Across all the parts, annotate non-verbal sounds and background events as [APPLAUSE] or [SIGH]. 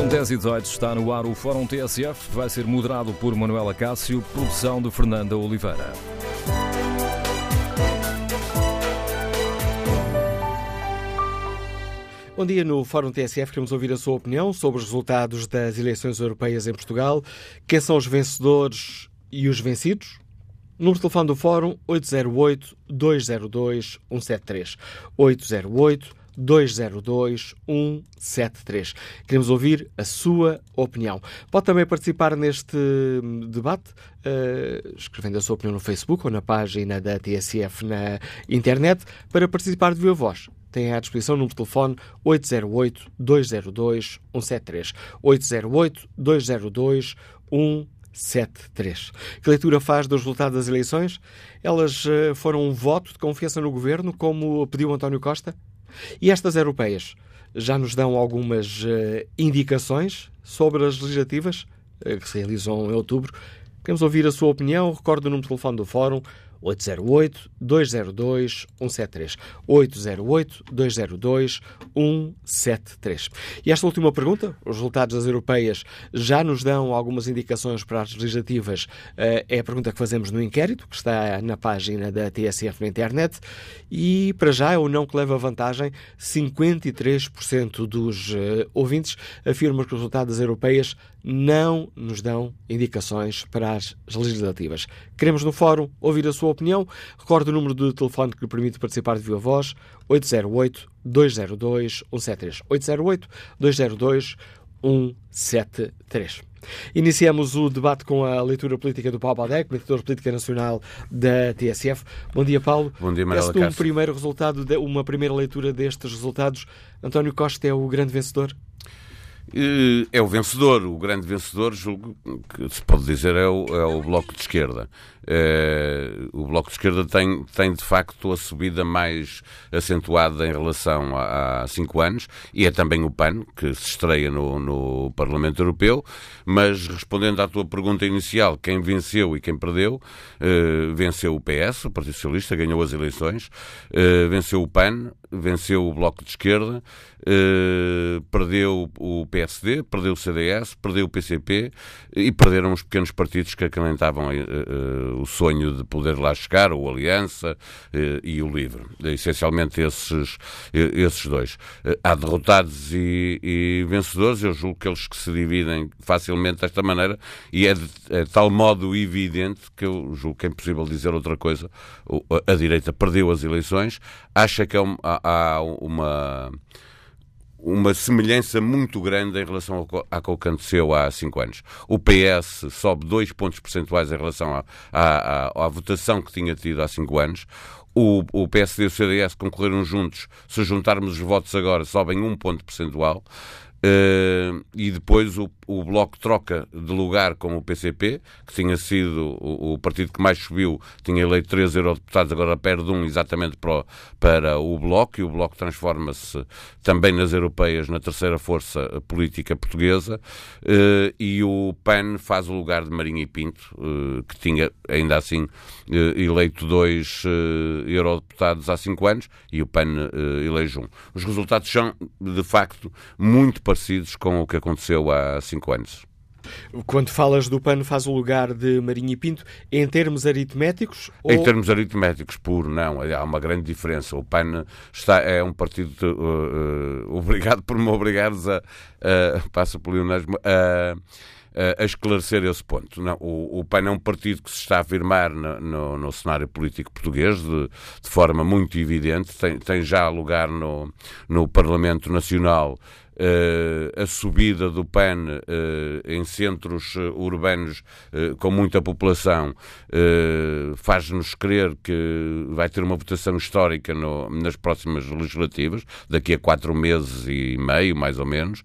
São 10 e 18, está no ar o Fórum TSF, vai ser moderado por Manuela Cássio, produção de Fernanda Oliveira. Bom dia, no Fórum TSF queremos ouvir a sua opinião sobre os resultados das eleições europeias em Portugal. Quem são os vencedores e os vencidos? Número de telefone do Fórum 808-202-173. 808-202-173. Queremos ouvir a sua opinião. Pode também participar neste debate, uh, escrevendo a sua opinião no Facebook ou na página da TSF na internet, para participar de viva voz tem à disposição o número de telefone 808-202-173. 808-202-173. Que leitura faz dos resultados das eleições? Elas uh, foram um voto de confiança no governo, como pediu António Costa? E estas europeias já nos dão algumas uh, indicações sobre as legislativas uh, que se realizam em outubro. Queremos ouvir a sua opinião. Recordo o número de telefone do Fórum 808-202-173. 808-202-173. E esta última pergunta, os resultados das europeias já nos dão algumas indicações para as legislativas, eh, é a pergunta que fazemos no inquérito, que está na página da TSF na internet, e para já é o não que leva vantagem, 53% dos eh, ouvintes afirmam que os resultados das europeias não nos dão indicações para as legislativas. Queremos no fórum ouvir a sua opinião. Recordo o número de telefone que lhe permite participar de viva voz: 808-202-173. 808-202-173. Iniciamos o debate com a leitura política do Paulo Baldec, comentador política nacional da TSF. Bom dia, Paulo. Bom dia, Manuela um primeiro resultado, uma primeira leitura destes resultados. António Costa é o grande vencedor? É o vencedor, o grande vencedor, julgo que se pode dizer, é o, é o Bloco de Esquerda. É, o Bloco de Esquerda tem, tem, de facto, a subida mais acentuada em relação a, há cinco anos, e é também o PAN, que se estreia no, no, Parlamento Europeu. Mas, respondendo à tua pergunta inicial, quem venceu e quem perdeu, é, venceu o PS, o Partido Socialista, ganhou as eleições, venceu o PAN, venceu o Bloco de Esquerda, perdeu o PSD, perdeu o CDS, perdeu o PCP e perderam os pequenos partidos que acalentavam o sonho de poder lá chegar, o Aliança eh, e o Livre. Essencialmente esses, eh, esses dois. Eh, há derrotados e, e, vencedores, eu julgo que eles que se dividem facilmente desta maneira e é de, é de tal modo evidente que eu julgo que é impossível dizer outra coisa. A direita perdeu as eleições, acha que é há, há uma uma semelhança muito grande em relação ao, que aconteceu há cinco anos. O PS sobe dois pontos percentuais em relação à, à, à, à votação que tinha tido há cinco anos. O, o PSD e o CDS concorreram juntos. Se juntarmos os votos agora, sobem um ponto percentual. Uh, e depois o, o Bloco troca de lugar com o PCP, que tinha sido o, o partido que mais subiu, tinha eleito três eurodeputados, agora perde um exatamente para o, para o Bloco, e o Bloco transforma-se também nas europeias na terceira força política portuguesa, uh, e o PAN faz o lugar de Marinho e Pinto, uh, que tinha ainda assim eleito dois eurodeputados há cinco anos, e o PAN elege um. Os resultados são, de facto, muito parecidos com o que aconteceu há cinco anos. Quando falas do PAN faz o lugar de Marinho e Pinto, em termos aritméticos? Ou... Em termos aritméticos, puro, não. Há uma grande diferença. O PAN está, é um partido uh, uh, obrigado por me obrigares a, uh, passa por leonasmo, a, a esclarecer esse ponto. Não, o, o PAN é um partido que se está a afirmar no, no, no cenário político português de, de, forma muito evidente, tem, tem já lugar no, no Parlamento Nacional Uh, a subida do PAN uh, em centros uh, urbanos com muita população faz-nos crer que vai ter uma votação histórica no, nas próximas legislativas, daqui a quatro meses e meio, mais ou menos.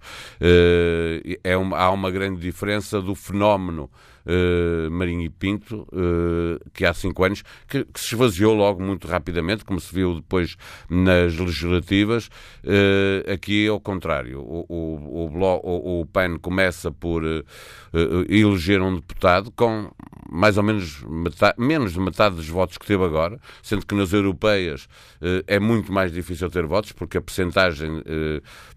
É uma, há uma grande diferença do fenómeno uh, Marinho e Pinto, uh, que há cinco anos, que, que, se esvaziou logo muito rapidamente, como se viu depois nas legislativas. Uh, aqui é o contrário. O, o, o, o PAN começa por eleger um deputado com mais ou menos metade, menos de metade dos votos que teve agora, sendo que nas europeias é muito mais difícil ter votos, porque a percentagem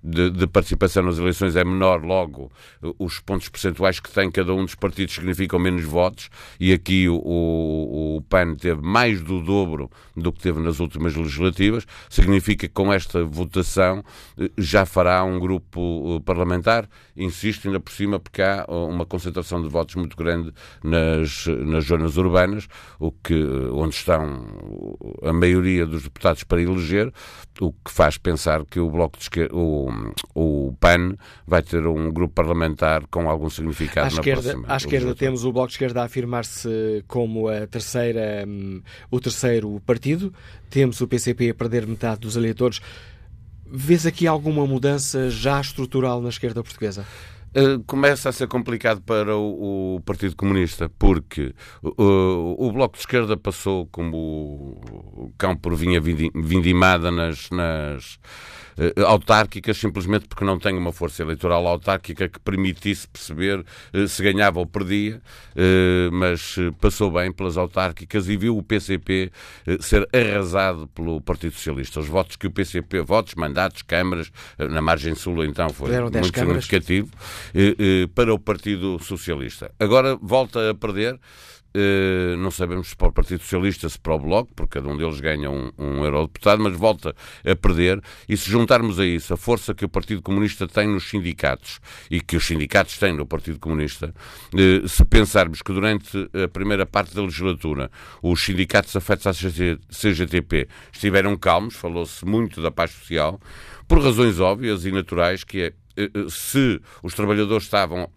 de, de participação nas eleições é menor, logo os pontos percentuais que tem cada um dos partidos significam menos votos, e aqui o, o, o PAN teve mais do dobro do que teve nas últimas legislativas, significa que com esta votação eh, já fará um grupo eh, parlamentar, insisto ainda por cima, porque há uma concentração de votos muito grande nas, nas zonas urbanas, o que, eh, onde estão a maioria dos deputados para eleger, o que faz pensar que o Bloco de Esquerda, o, o PAN vai ter um grupo parlamentar com algum significado à esquerda, próxima. À esquerda temos o Bloco de Esquerda a afirmar-se como a terceira, um, o terceiro partido, temos o PCP a perder metade dos eleitores. Vês aqui alguma mudança já estrutural na esquerda portuguesa? Uh, começa a ser complicado para o, o Partido Comunista, porque uh, o Bloco de Esquerda passou como o cão por vinha vindimada nas, nas uh, autárquicas, simplesmente porque não tem uma força eleitoral autárquica que permitisse perceber uh, se ganhava ou perdia, uh, mas passou bem pelas autárquicas e viu o PCP ser arrasado pelo Partido Socialista. Os votos que o PCP, votos, mandatos, câmaras, na margem sul então foi muito significativo, para o Partido Socialista. Agora volta a perder. Uh, não sabemos se para o Partido Socialista, se para o Bloco, porque cada um deles ganha um, um eurodeputado, mas volta a perder. E se juntarmos a isso a força que o Partido Comunista tem nos sindicatos e que os sindicatos têm no Partido Comunista, uh, se pensarmos que durante a primeira parte da legislatura os sindicatos afetos à CGTP estiveram calmos, falou-se muito da paz social, por razões óbvias e naturais, que é eh, se os trabalhadores estavam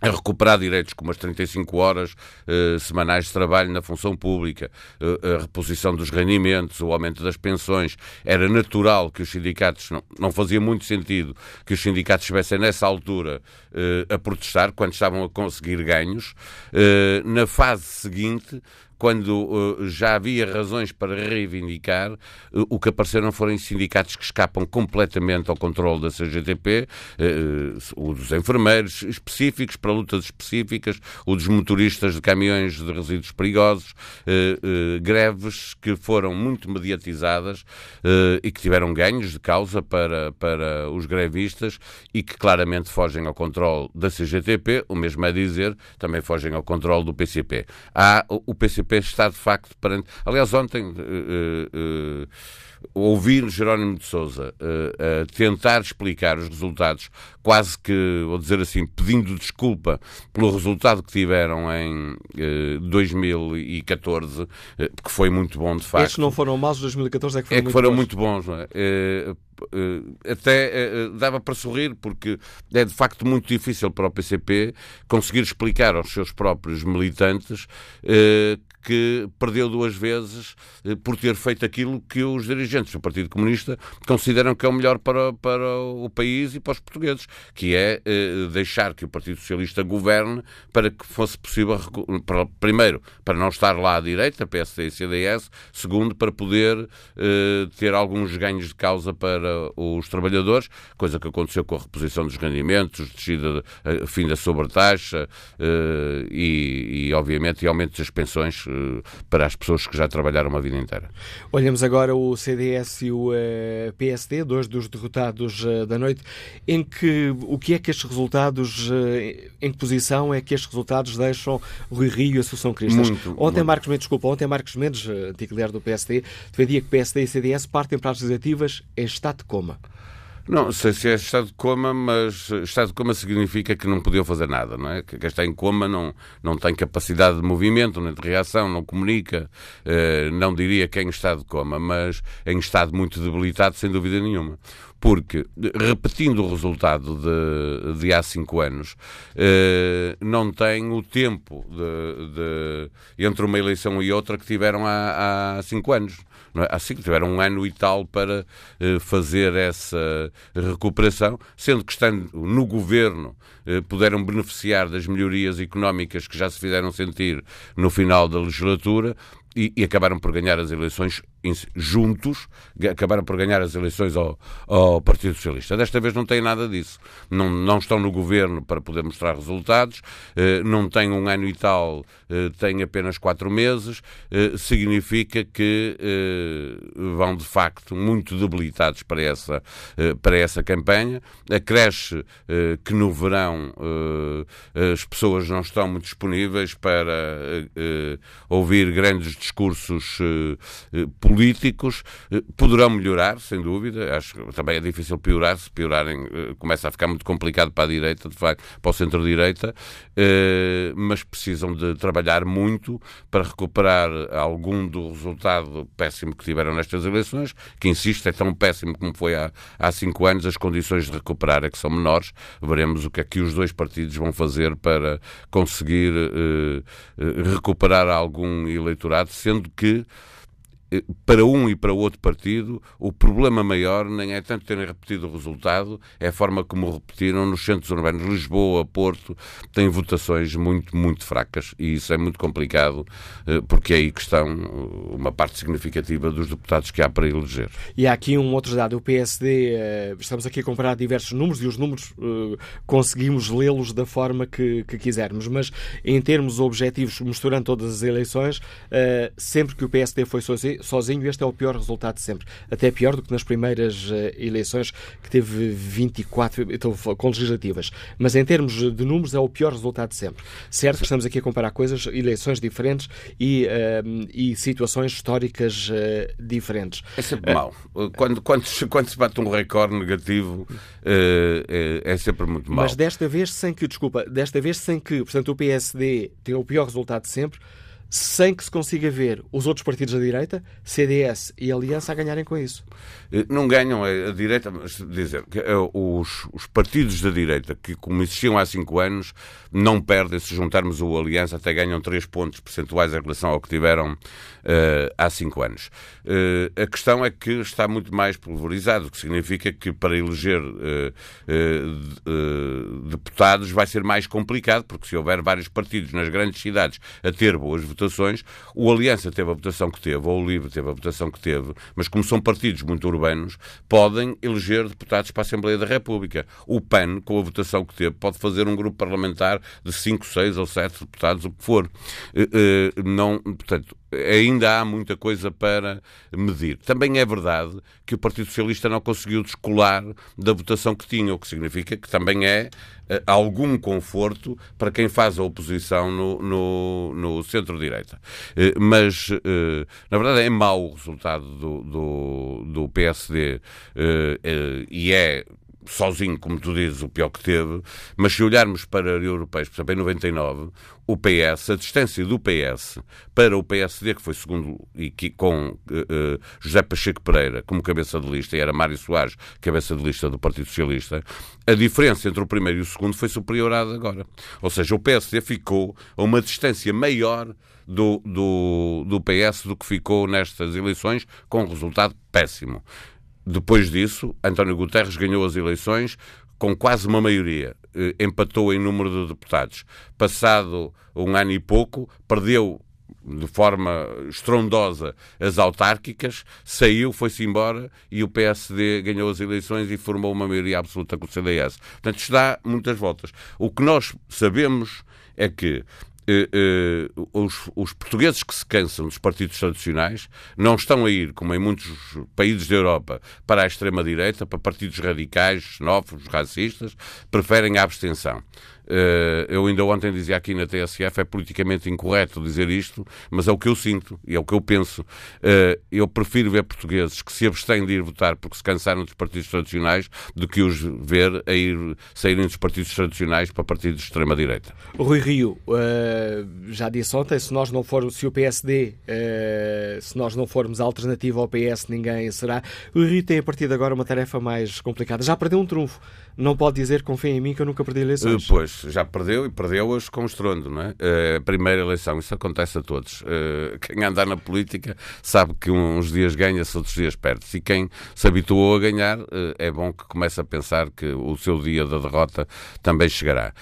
a recuperar direitos como as 35 horas eh, semanais de trabalho na função pública, eh, a reposição dos rendimentos, o aumento das pensões. Era natural que os sindicatos, não, não fazia muito sentido que os sindicatos estivessem nessa altura eh, a protestar, quando estavam a conseguir ganhos. Eh, na fase seguinte, quando uh, já havia razões para reivindicar, uh, o que apareceram foram sindicatos que escapam completamente ao controle da CGTP, uh, o dos enfermeiros específicos para lutas específicas, o dos motoristas de caminhões de resíduos perigosos, greves que foram muito mediatizadas e que tiveram ganhos de causa para, para os grevistas e que claramente fogem ao controle da CGTP, o mesmo é dizer, também fogem ao controle do PCP. Há o PCP PCP está de facto perante. Aliás, ontem uh, uh, ouvir Jerónimo de Souza tentar explicar os resultados, quase que, vou dizer assim, pedindo desculpa pelo resultado que tiveram em uh, 2014, uh, que foi muito bom de facto. Estes não foram maus, 2014 é que foram, é que muito, foram bons. muito bons. Não é? até dava para sorrir porque é de facto muito difícil para o PCP conseguir explicar aos seus próprios militantes que perdeu duas vezes eh, por ter feito aquilo que os dirigentes do Partido Comunista consideram que é o melhor para, para o país e para os portugueses, que é eh, deixar que o Partido Socialista governe para que fosse possível, para, primeiro, para não estar lá à direita, PSD e CDS, segundo, para poder eh, ter alguns ganhos de causa para os trabalhadores, coisa que aconteceu com a reposição dos rendimentos, descida, fim da sobretaxa e, e, obviamente, e aumento das pensões para as pessoas que já trabalharam uma vida inteira. Olhamos agora o CDS e o uh, PSD, dois dos derrotados uh, da noite, em que o que é que estes resultados, uh, em que posição é que estes resultados deixam Rui Rio e a Associação Cristas? Muito, ontem muito. Marcos Mendes, desculpa, ontem Marcos Mendes, antigo líder do PSD, defendia que PSD e CDS partem para as legislativas em estado de coma. Não sei se é estado de coma, mas estado de coma significa que não podiam fazer nada, não é? Que quem está em coma não, não tem capacidade de movimento, nem de reação, não comunica, eh, não diria que é estado de coma, mas em estado muito debilitado, sem dúvida nenhuma. Porque, repetindo o resultado de, de há cinco anos, eh, não tem o tempo de, de, entre uma eleição e outra que tiveram há, há cinco anos. É? Assim que tiveram um ano e tal para eh, fazer essa recuperação, sendo que estando no governo eh, puderam beneficiar das melhorias económicas que já se fizeram sentir no final da legislatura e, e acabaram por ganhar as eleições juntos, acabaram por ganhar as eleições ao, ao, Partido Socialista. Desta vez não tem nada disso. Não, não estão no governo para poder mostrar resultados, eh, não têm um ano e tal, eh, têm apenas quatro meses, eh, significa que vão de facto muito debilitados para essa, para essa campanha. Acresce que no verão as pessoas não estão muito disponíveis para ouvir grandes discursos políticos políticos eh, poderão melhorar, sem dúvida. Acho que também é difícil piorar. Se piorarem, eh, começa a ficar muito complicado para a direita, de facto, para o centro-direita, eh, mas precisam de trabalhar muito para recuperar algum do resultado péssimo que tiveram nestas eleições, que, insisto, é tão péssimo como foi há, há cinco anos. As condições de recuperar é que são menores. Veremos o que é que os dois partidos vão fazer para conseguir recuperar algum eleitorado, sendo que para um e para outro partido, o problema maior nem é tanto terem repetido o resultado, é a forma como repetiram nos centros urbanos. Lisboa, Porto, têm votações muito, muito fracas e isso é muito complicado, eh, porque é aí que estão eh, uma parte significativa dos deputados que há para eleger. E há aqui um outro dado. O PSD, estamos aqui a comparar diversos números e os números conseguimos lê-los da forma que, que quisermos, mas em termos objetivos, misturando todas as eleições, sempre que o PSD foi sozinho, sozinho, este é o pior resultado de sempre. Até pior do que nas primeiras eh, eleições, que teve 24, então, com legislativas. Mas em termos de números, é o pior resultado de sempre. Certo que estamos aqui a comparar coisas, eleições diferentes e, uh, e situações históricas uh, diferentes. É sempre uh, mau. Quando, quando, quando se bate um recorde negativo, é, é, sempre muito mau. Mas desta vez, sem que, desculpa, desta vez sem que, portanto, o PSD tem o pior resultado de sempre, sem que se consiga ver os outros partidos da direita, CDS e Aliança, a ganharem com isso. Eh, não ganham a direita, mas dizer que eh, os, os partidos da direita, que como existiam há cinco anos, não perdem se juntarmos o Aliança, até ganham três pontos percentuais em relação ao que tiveram uh, há cinco anos. Uh, a questão é que está muito mais pulverizado, o que significa que para eleger uh, deputados vai ser mais complicado, porque se houver vários partidos nas grandes cidades a ter boas votações. O Aliança teve a votação que teve, ou o Livre teve a votação que teve, mas como são partidos muito urbanos, podem eleger deputados para a Assembleia da República. O PAN, com a votação que teve, pode fazer um grupo parlamentar de 5, 6 ou 7 deputados, o que for. Eh, eh, não, portanto, ainda há muita coisa para medir. Também é verdade que o Partido Socialista não conseguiu descolar da votação que tinha, o que significa que também é uh, algum conforto para quem faz a oposição no, no, no centro-direita. Uh, mas, uh, na verdade, é mau o resultado do, do, do PSD e é sozinho, como tu dizes, o pior que teve, mas se olharmos para europeus, por exemplo, em 99, o PS, a distância do PS para o PSD, que foi segundo, e que, com uh, José Pacheco Pereira como cabeça de lista, e era Mário Soares, cabeça de lista do Partido Socialista, a diferença entre o primeiro e o segundo foi superior à de agora. Ou seja, o PSD ficou a uma distância maior do, do, do PS do que ficou nestas eleições, com um resultado péssimo. Depois disso, António Guterres ganhou as eleições com quase uma maioria, eh, empatou em número de deputados. Passado um ano e pouco, perdeu de forma estrondosa as autárquicas, saiu, foi-se embora e o PSD ganhou as eleições e formou uma maioria absoluta com o CDS. Portanto, isto dá muitas voltas. O que nós sabemos é que os, os, portugueses que se cansam dos partidos tradicionais não estão a ir, como em muitos países da Europa, para a extrema-direita, para partidos radicais, xenófobos, racistas, preferem a abstenção. Uh, eu ainda ontem dizia aqui na TSF, é politicamente incorreto dizer isto, mas é o que eu sinto e é o que eu penso. Uh, eu prefiro ver portugueses que se abstêm de ir votar porque se cansaram dos partidos tradicionais do que os ver a ir, saírem dos partidos tradicionais para partidos de extrema-direita. Rui Rio, uh, já disse ontem, se nós não formos, se o PSD, se nós não formos a alternativa ao PS, ninguém será. O Rio tem a partir de agora uma tarefa mais complicada. Já perdeu um trunfo. Não pode dizer, confia em mim, que eu nunca perdi eleições. pois, já perdeu e perdeu-as com estrondo, não é? A primeira eleição, isso acontece a todos. Quem anda na política sabe que uns dias ganha-se, outros dias perde-se. E quem se habituou a ganhar, é bom que comece a pensar que o seu dia da derrota também chegará.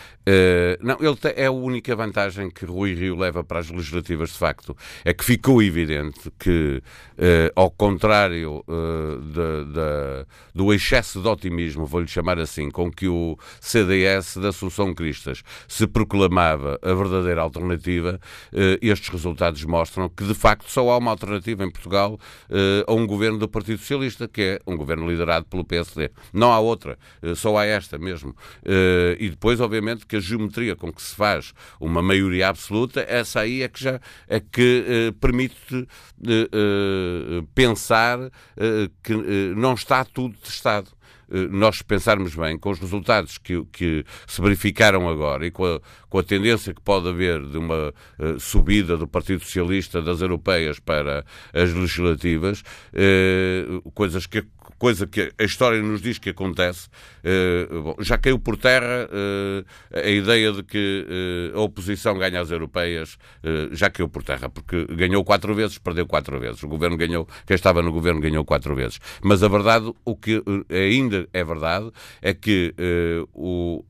Não, ele é a única vantagem que Rui Rio leva para as legislativas, de facto, é que ficou evidente que, ao contrário de, de, do excesso de otimismo, vou-lhe chamar assim, com que o CDS da Assunção Cristas se proclamava a verdadeira alternativa, eh, estes resultados mostram que, de facto, só há uma alternativa em Portugal eh, a um governo do Partido Socialista, que é um governo liderado pelo PSD. Não há outra, eh, só há esta mesmo. E depois, obviamente, que a geometria com que se faz uma maioria absoluta, essa aí é que já é que permite pensar que não está tudo testado. Eh, nós pensarmos bem, com os resultados que, que se verificaram agora e com a, com a tendência que pode haver de uma uh, subida do Partido Socialista das europeias para as legislativas, uh, coisas que coisa que a história nos diz que acontece. Uh, bom, já caiu por terra uh, a ideia de que uh, a oposição ganha as europeias, já caiu por terra, porque ganhou quatro vezes, perdeu quatro vezes. O governo ganhou, quem estava no governo ganhou quatro vezes. Mas a verdade, o que ainda é verdade, é que o,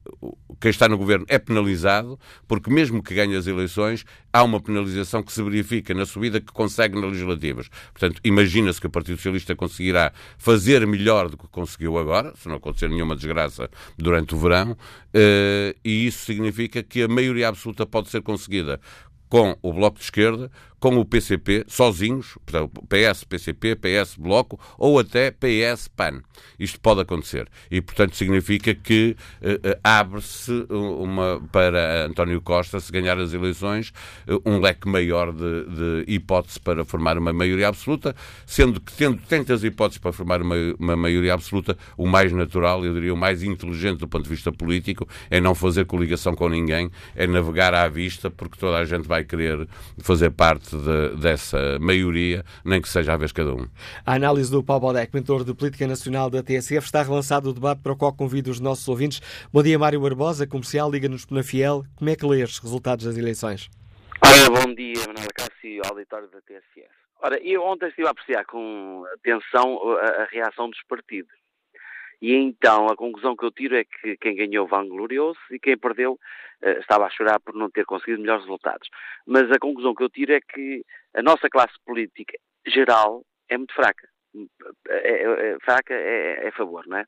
quem está no governo é penalizado, porque mesmo que ganhe as eleições, há uma penalização que se verifica na subida que consegue nas legislativas. Portanto, imagina-se que o Partido Socialista conseguirá fazer melhor do que conseguiu agora, se não acontecer nenhuma desgraça durante o verão, eh, e isso significa que a maioria absoluta pode ser conseguida com o Bloco de Esquerda, com o PCP, sozinhos, portanto, PS, PCP, PS, Bloco, ou até PS, PAN. Isto pode acontecer. E, portanto, significa que uh, abre-se uma, para António Costa, se ganhar as eleições, uh, um leque maior de, de, hipótese para formar uma maioria absoluta, sendo que, tendo tantas hipóteses para formar uma, uma maioria absoluta, o mais natural, eu diria o mais inteligente do ponto de vista político, é não fazer coligação com ninguém, é navegar à vista, porque toda a gente vai querer fazer parte parte de, dessa maioria, nem que seja à vez cada um. A análise do Paulo Baldec, mentor de Política Nacional da TSF, está relançado o debate para o qual convido os nossos ouvintes. Bom dia, Mário Barbosa, comercial, liga-nos na Fiel. Como é que lê os resultados das eleições? Ora, bom dia, Manuel Cássio, auditório da TSF. Ora, eu ontem estive a apreciar com atenção a, a reação dos partidos. E então a conclusão que eu tiro é que quem ganhou vangloriou-se e quem perdeu uh, estava a chorar por não ter conseguido melhores resultados. Mas a conclusão que eu tiro é que a nossa classe política geral é muito fraca. É, é, é, fraca é, é favor, não é?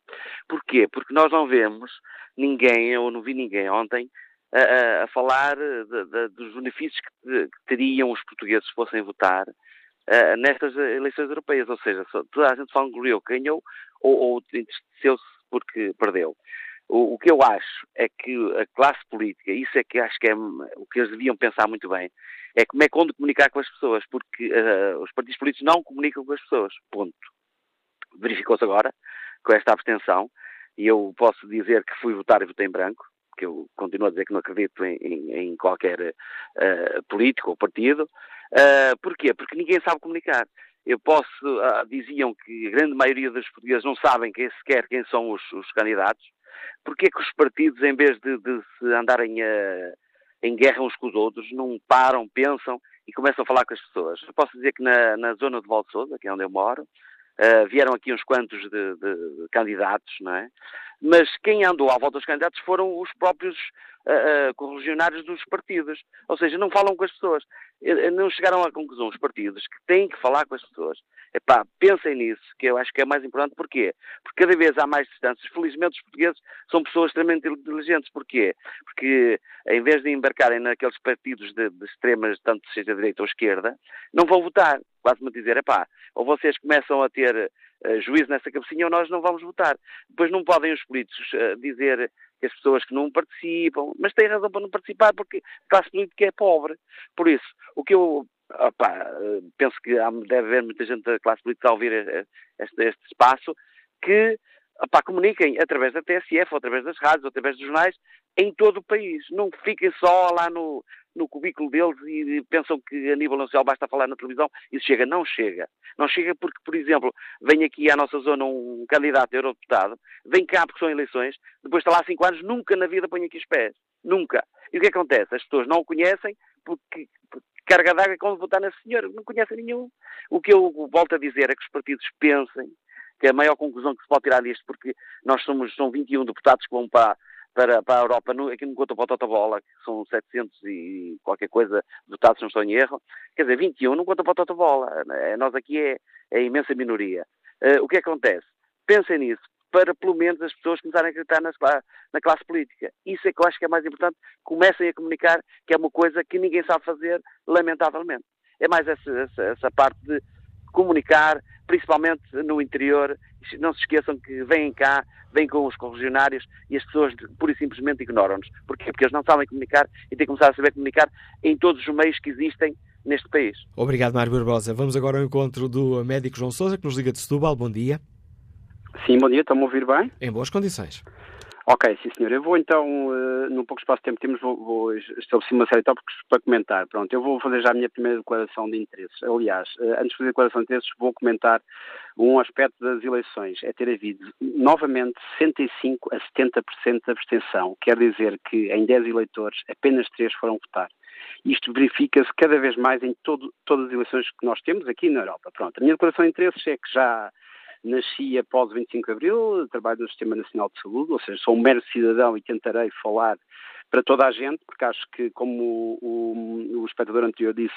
Porquê? Porque nós não vemos ninguém, ou não vi ninguém ontem, a, a falar de, de, dos benefícios que, que, teriam os portugueses se fossem votar uh, nestas eleições europeias. Ou seja, toda a gente vangloriou que ganhou ou, ou entristeceu-se porque perdeu. O, o, que eu acho é que a classe política, isso é que acho que é o que eles deviam pensar muito bem, é como é que onde comunicar com as pessoas, porque uh, os partidos políticos não comunicam com as pessoas. Ponto. Verificou-se agora, com esta abstenção, e eu posso dizer que fui votar e votei em branco, que eu continuo a dizer que não acredito em, em, em qualquer uh, político ou partido. Uh, porquê? Porque ninguém sabe comunicar. Eu posso, uh, diziam que a grande maioria dos portugueses não sabem quem sequer quem são os, os candidatos. Porquê que os partidos, em vez de, de se andarem a, em guerra uns com os outros, não param, pensam e começam a falar com as pessoas? Eu posso dizer que na, na zona de Valde que é onde eu moro, uh, vieram aqui uns quantos de, de, de candidatos, não é? mas quem andou à volta dos candidatos foram os próprios uh, correligionários dos partidos. Ou seja, não falam com as pessoas. Não chegaram à conclusão, os partidos, que têm que falar com as pessoas. Epá, pensem nisso, que eu acho que é mais importante. Porquê? Porque cada vez há mais distâncias. Felizmente os portugueses são pessoas extremamente inteligentes. Porquê? Porque em vez de embarcarem naqueles partidos de, de extremas, tanto seja direita ou esquerda, não vão votar. Quase-me dizer, epá, ou vocês começam a ter uh, juízo nessa cabecinha ou nós não vamos votar. Depois não podem os políticos uh, dizer as pessoas que não participam, mas têm razão para não participar porque a classe política é pobre. Por isso, o que eu opa, penso que deve haver muita gente da classe política a ouvir este, este espaço, que opa, comuniquem através da TSF, através das rádios, através dos jornais, em todo o país. Não fiquem só lá no, no cubículo deles e pensam que a nível nacional basta falar na televisão. Isso chega. Não chega. Não chega porque, por exemplo, vem aqui à nossa zona um candidato a eurodeputado, vem cá porque são eleições, depois está lá há cinco anos, nunca na vida põe aqui os pés. Nunca. E o que acontece? As pessoas não o conhecem porque, porque carga d'água é como votar nesse senhor. Não conhecem nenhum. O que eu volto a dizer é que os partidos pensem que a maior conclusão que se pode tirar disto, porque nós somos, são 21 deputados que vão para, para, para a Europa, no, aqui no conta para o Totobola, que são 700 e qualquer coisa votados, não estou em erro, quer dizer, 21 não conta para o Totobola, é, nós aqui é, é a imensa minoria. Uh, o que acontece? Pensem nisso, para pelo menos as pessoas começarem a acreditar na, na classe política. Isso é que eu acho que é mais importante, comecem a comunicar, que é uma coisa que ninguém sabe fazer, lamentavelmente. É mais essa, essa, essa parte de comunicar, principalmente no interior. Não se esqueçam que vêm cá, vêm com os correligionários e as pessoas pura e simplesmente ignoram-nos. Porquê? Porque eles não sabem comunicar e têm que começar a saber comunicar em todos os meios que existem neste país. Obrigado, Mário Barbosa. Vamos agora ao encontro do médico João Sousa, que nos liga de Setúbal. Bom dia. Sim, bom dia. Estão-me a ouvir bem? Em boas condições. Ok, sim senhor. Eu vou então, uh, num pouco espaço de tempo temos, vou, vou estabelecer uma série de tópicos para comentar. Pronto, eu vou fazer já a minha primeira declaração de interesses. Aliás, uh, antes de fazer a declaração de interesses, vou comentar um aspecto das eleições. É ter havido novamente 65 a 70% de abstenção. Quer dizer que em 10 eleitores apenas 3 foram votar. Isto verifica-se cada vez mais em todo, todas as eleições que nós temos aqui na Europa. Pronto, a minha declaração de interesses é que já Nasci após o 25 de Abril, trabalho no Sistema Nacional de Saúde, ou seja, sou um mero cidadão e tentarei falar para toda a gente, porque acho que, como o, o, o, espectador anterior disse,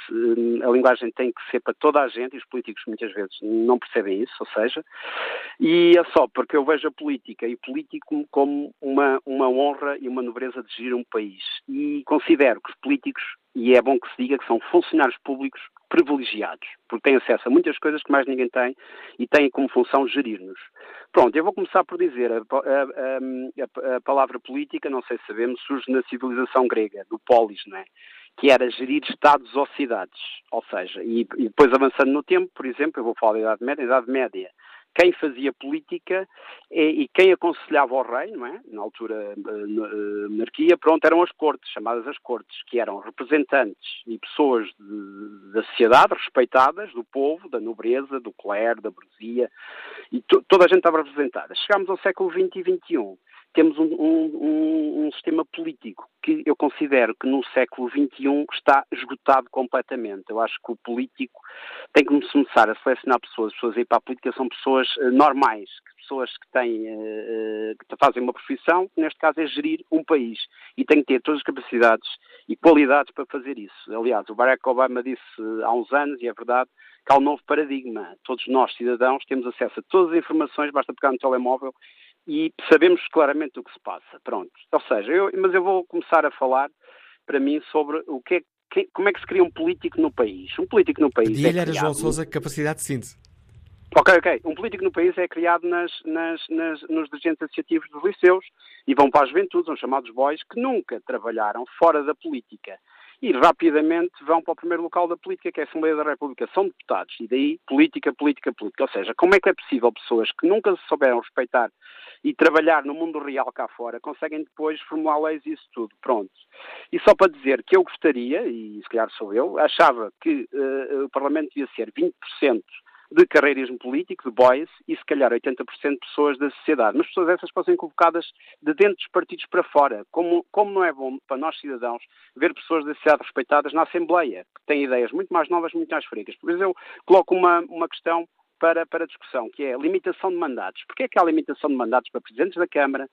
a linguagem tem que ser para toda a gente e os políticos muitas vezes não percebem isso, ou seja, e é só porque eu vejo a política e político como uma, uma honra e uma nobreza de gerir um país. E considero que os políticos, e é bom que se diga, que são funcionários públicos privilegiados, porque têm acesso a muitas coisas que mais ninguém tem e têm como função gerir-nos. Pronto, eu vou começar por dizer, a, a, a, a, palavra política, não sei se sabemos, surge na civilização grega, do polis, não é? Que era gerir estados ou cidades, ou seja, e, e depois avançando no tempo, por exemplo, eu vou falar da Idade Média, Idade Média, quem fazia política e, e, quem aconselhava o rei, não é? Na altura, eh, eh, monarquia, pronto, eram as cortes, chamadas as cortes, que eram representantes e pessoas de, da sociedade respeitadas, do povo, da nobreza, do clero, da burguesia, e to, toda a gente estava representada. Chegámos ao século XX e XXI temos um, um, um, sistema político que eu considero que no século XXI está esgotado completamente. Eu acho que o político tem que começar a selecionar pessoas. As pessoas a ir para a política são pessoas uh, normais, pessoas que têm, uh, que fazem uma profissão, que neste caso é gerir um país. E têm que ter todas as capacidades e qualidades para fazer isso. Aliás, o Barack Obama disse há uns anos, e é verdade, que há um novo paradigma. Todos nós, cidadãos, temos acesso a todas as informações, basta pegar no telemóvel e sabemos claramente o que se passa. Pronto. Ou seja, eu, mas eu vou começar a falar, para mim, sobre o que é, que, como é que se cria um político no país. Um político no país. Pedia-lhe é criado... João Sousa capacidade de síntese. Ok, ok. Um político no país é criado nas, nas, nas, nos dirigentes associativos dos liceus e vão para a juventude, são chamados boys, que nunca trabalharam fora da política e rapidamente vão para o primeiro local da política, que é a Assembleia da República. São deputados e daí política, política, política. Ou seja, como é que é possível pessoas que nunca se souberam respeitar e trabalhar no mundo real cá fora conseguem depois formular leis e isso tudo? Pronto. E só para dizer que eu gostaria, e se calhar sou eu, achava que uh, o Parlamento devia ser 20% de carreirismo político, de boys, e se calhar 80% de pessoas da sociedade. Mas pessoas essas podem ser convocadas de dentro dos partidos para fora. Como, como não é bom para nós cidadãos ver pessoas da sociedade respeitadas na Assembleia, que têm ideias muito mais novas, muito mais frescas. Por exemplo, eu coloco uma, uma questão para, para discussão, que é a limitação de mandatos. Porquê é que há limitação de mandatos para presidentes da Câmara,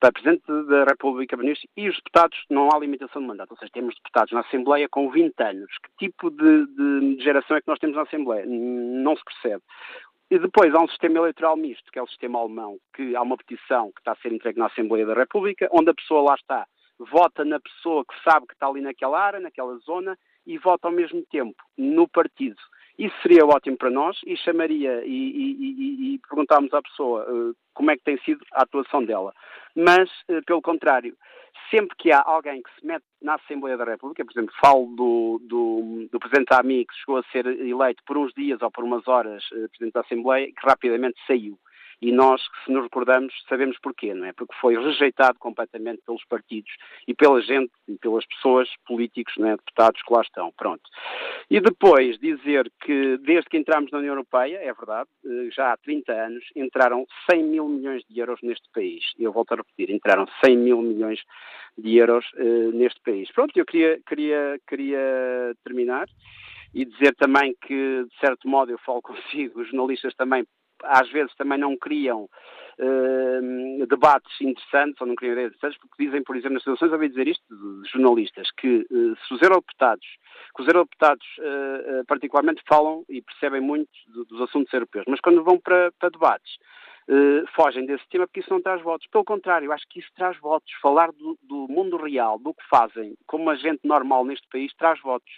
para Presidente da República, Ministro, e os deputados não há limitação de mandato. Ou seja, temos deputados na Assembleia com 20 anos. Que tipo de, de geração é que nós temos na Assembleia? Não se percebe. E depois há um sistema eleitoral misto, que é o sistema alemão, que há uma petição que está a ser entregue na Assembleia da República, onde a pessoa lá está, vota na pessoa que sabe que está ali naquela área, naquela zona, e vota ao mesmo tempo no partido. Isso seria ótimo para nós e chamaria e, e, e, e perguntávamos à pessoa uh, como é que tem sido a atuação dela. Mas, uh, pelo contrário, sempre que há alguém que se mete na Assembleia da República, por exemplo, falo do, do, do Presidente AMI, que chegou a ser eleito por uns dias ou por umas horas uh, Presidente da Assembleia, que rapidamente saiu e nós, se nos recordamos, sabemos porquê, não é? Porque foi rejeitado completamente pelos partidos e pela gente e pelas pessoas, políticos, é? deputados que lá estão. Pronto. E depois dizer que desde que entramos na União Europeia, é verdade, eh, já há 30 anos, entraram 100 mil milhões de euros neste país. Eu volto a repetir, entraram 100 mil milhões de euros uh, neste país. Pronto, eu queria, queria, queria terminar e dizer também que, de certo modo, eu falo [LAUGHS] consigo, os jornalistas também às vezes também não criam uh, debates interessantes ou não criam ideias interessantes, porque dizem, por exemplo, nas situações, ouvi dizer isto de jornalistas, que uh, se os eurodeputados, que os eurodeputados uh, particularmente falam e percebem muito do, dos assuntos europeus, mas quando vão para, para debates, fogem desse tema porque isso não traz votos. Pelo contrário, acho que isso traz votos. Falar do, do mundo real, do que fazem, como a gente normal neste país, traz votos.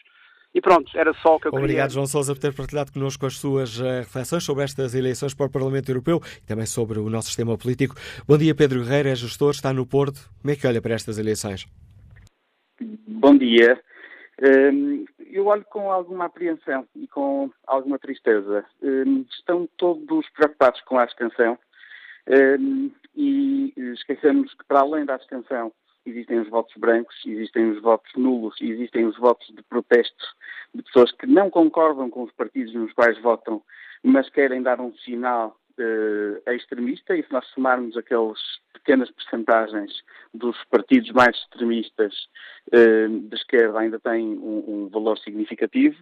E pronto, era só o que eu Obrigado, queria. Obrigado, João Sousa, por ter partilhado connosco as suas uh, reflexões sobre estas eleições para o Parlamento Europeu e também sobre o nosso sistema político. Bom dia, Pedro Guerreiro, é gestor, está no Porto. Como é que olha para estas eleições? Bom dia. Hum, eu olho com alguma apreensão e com alguma tristeza. Hum, estão todos preocupados com a abstenção hum, e esquecemos que, para além da abstenção, existem os votos brancos, existem os votos nulos, existem os votos de protesto de pessoas que não concordam com os partidos nos quais votam, mas querem dar um sinal uh, extremista, e se nós somarmos aquelas pequenas percentagens dos partidos mais extremistas uh, esquerda, ainda tem um, um valor significativo.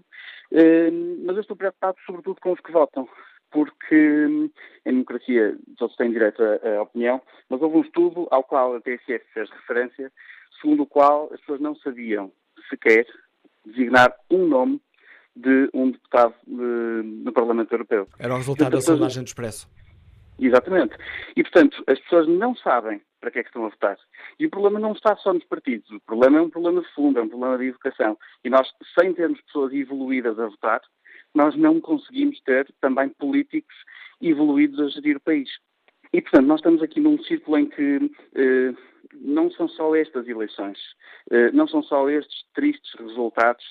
Uh, mas eu estou preocupado sobretudo com os que votam porque hum, em democracia todos têm direito à, opinião, mas houve um estudo ao qual a TSF fez referência, segundo o qual as pessoas não sabiam sequer designar um nome de um deputado de, no Parlamento Europeu. Era o resultado da sondagem do Expresso. Exatamente. E, portanto, as pessoas não sabem para que é que estão a votar. E o problema não está só nos partidos. O problema é um problema de fundo, é um problema de educação. E nós, sem termos pessoas evoluídas a votar, nós não conseguimos ter também políticos evoluídos a gerir o país. E, portanto, nós estamos aqui num círculo em que eh, não são só estas eleições, eh, não são só estes tristes resultados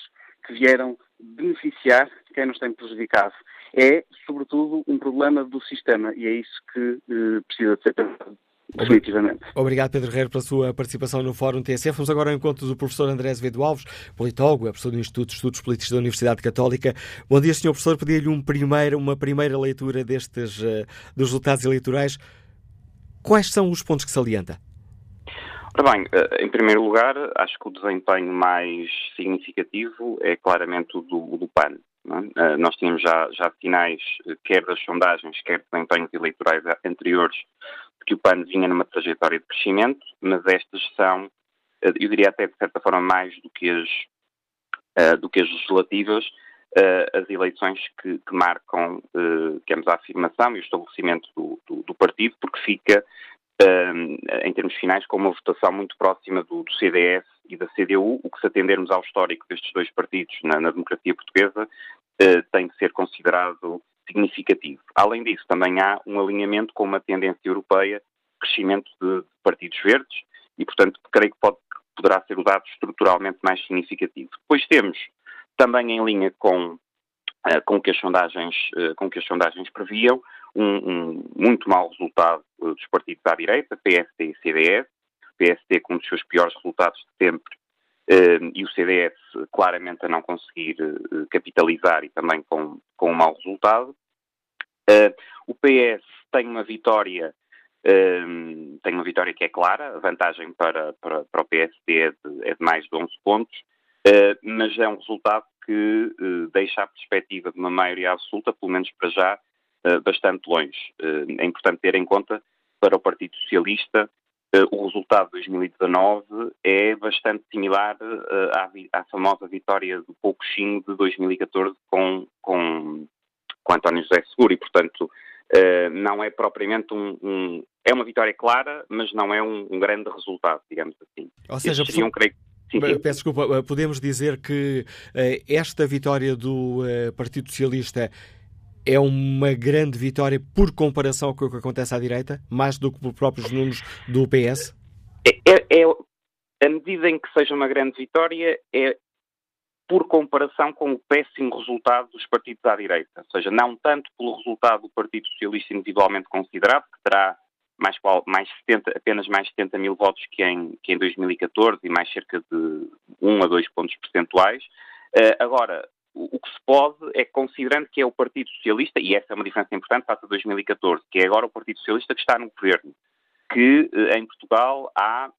que vieram beneficiar quem nos tem prejudicado. É, sobretudo, um problema do sistema e é isso que eh, precisa de ser pensado. Definitivamente. Obrigado, Pedro Guerreiro, pela sua participação no Fórum TSF. Vamos agora ao encontro do professor André Azevedo Alves, politólogo, é professor do Instituto de Estudos Políticos da Universidade Católica. Bom dia, senhor professor. Pedia-lhe um primeiro, uma primeira leitura destes, uh, dos resultados eleitorais. Quais são os pontos que salienta? Ora bem, eh, em primeiro lugar, acho que o desempenho mais significativo é claramente o do, do PAN. É? Nós tínhamos já, já sinais, quer das sondagens, quer de desempenhos eleitorais anteriores, que o PAN vinha numa trajetória de crescimento, mas estas são, eh, eu diria até de certa forma, mais do que as, uh, do que as legislativas, uh, as eleições que, que marcam, digamos, a afirmação e o estabelecimento do, do, do partido, porque fica, em termos finais, com uma votação muito próxima do, do, CDS e da CDU, o que, se atendermos ao histórico destes dois partidos na, na democracia portuguesa, tem de ser considerado significativo. Além disso, também há um alinhamento com uma tendência europeia, crescimento de partidos verdes, e, portanto, creio que pode, poderá ser o dado estruturalmente mais significativo. Depois temos, também em linha com, uh, com, que, as sondagens, uh, com que as sondagens previam, um, um muito mau resultado uh, dos partidos à direita, PSD e CDS, PSD com um dos seus piores resultados de sempre e o CDS claramente a não conseguir capitalizar e também com, com um mau resultado. Uh, o PS tem uma vitória, uh, tem uma vitória que é clara, a vantagem para, para, para o PSD é de, é de, mais de 11 pontos, uh, mas é um resultado que deixa a perspectiva de uma maioria absoluta, pelo menos para já, bastante longe. é importante ter em conta para o Partido Socialista o resultado de 2019 é bastante similar à, à famosa vitória do Poucochinho de 2014 com, com com António José Seguro e, portanto, uh, não é propriamente um, um, É uma vitória clara, mas não é um, um grande resultado, digamos assim. Ou seja, seriam, creio, Sim, sim. Peço desculpa, podemos dizer que esta vitória do Partido Socialista é uma grande vitória por comparação com o que acontece à direita, mais do que por próprios números do PS? É, é, é, a medida em que seja uma grande vitória é por comparação com o péssimo resultado dos partidos à direita. Ou seja, não tanto pelo resultado do Partido Socialista individualmente considerado, que terá mais, mais 70, apenas mais 70 mil votos que em, que em 2014 e mais cerca de 1 a 2 pontos percentuais. Uh, agora, o, que se pode é, considerando que é o Partido Socialista, e essa é uma diferença importante face a 2014, que é agora o Partido Socialista que está no governo, que uh, em Portugal há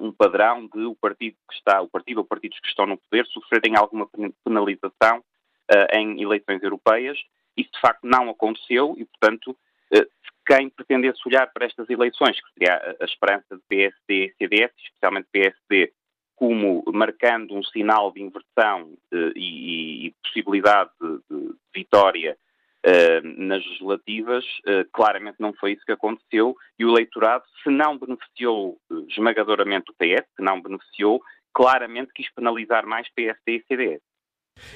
um padrão de o partido que está, o partido ou partidos que estão no poder sofrerem alguma penalização uh, em eleições europeias. Isso de facto não aconteceu e, portanto, uh, quem pretendesse olhar para estas eleições, que seria a, a esperança de PSD e CDS, especialmente PSD, como marcando um sinal de inversão uh, e, e, possibilidade de, de vitória Uh, nas legislativas, uh, claramente não foi isso que aconteceu e o eleitorado, se não beneficiou esmagadoramente o PS, se não beneficiou, claramente quis penalizar mais PSD e CDS.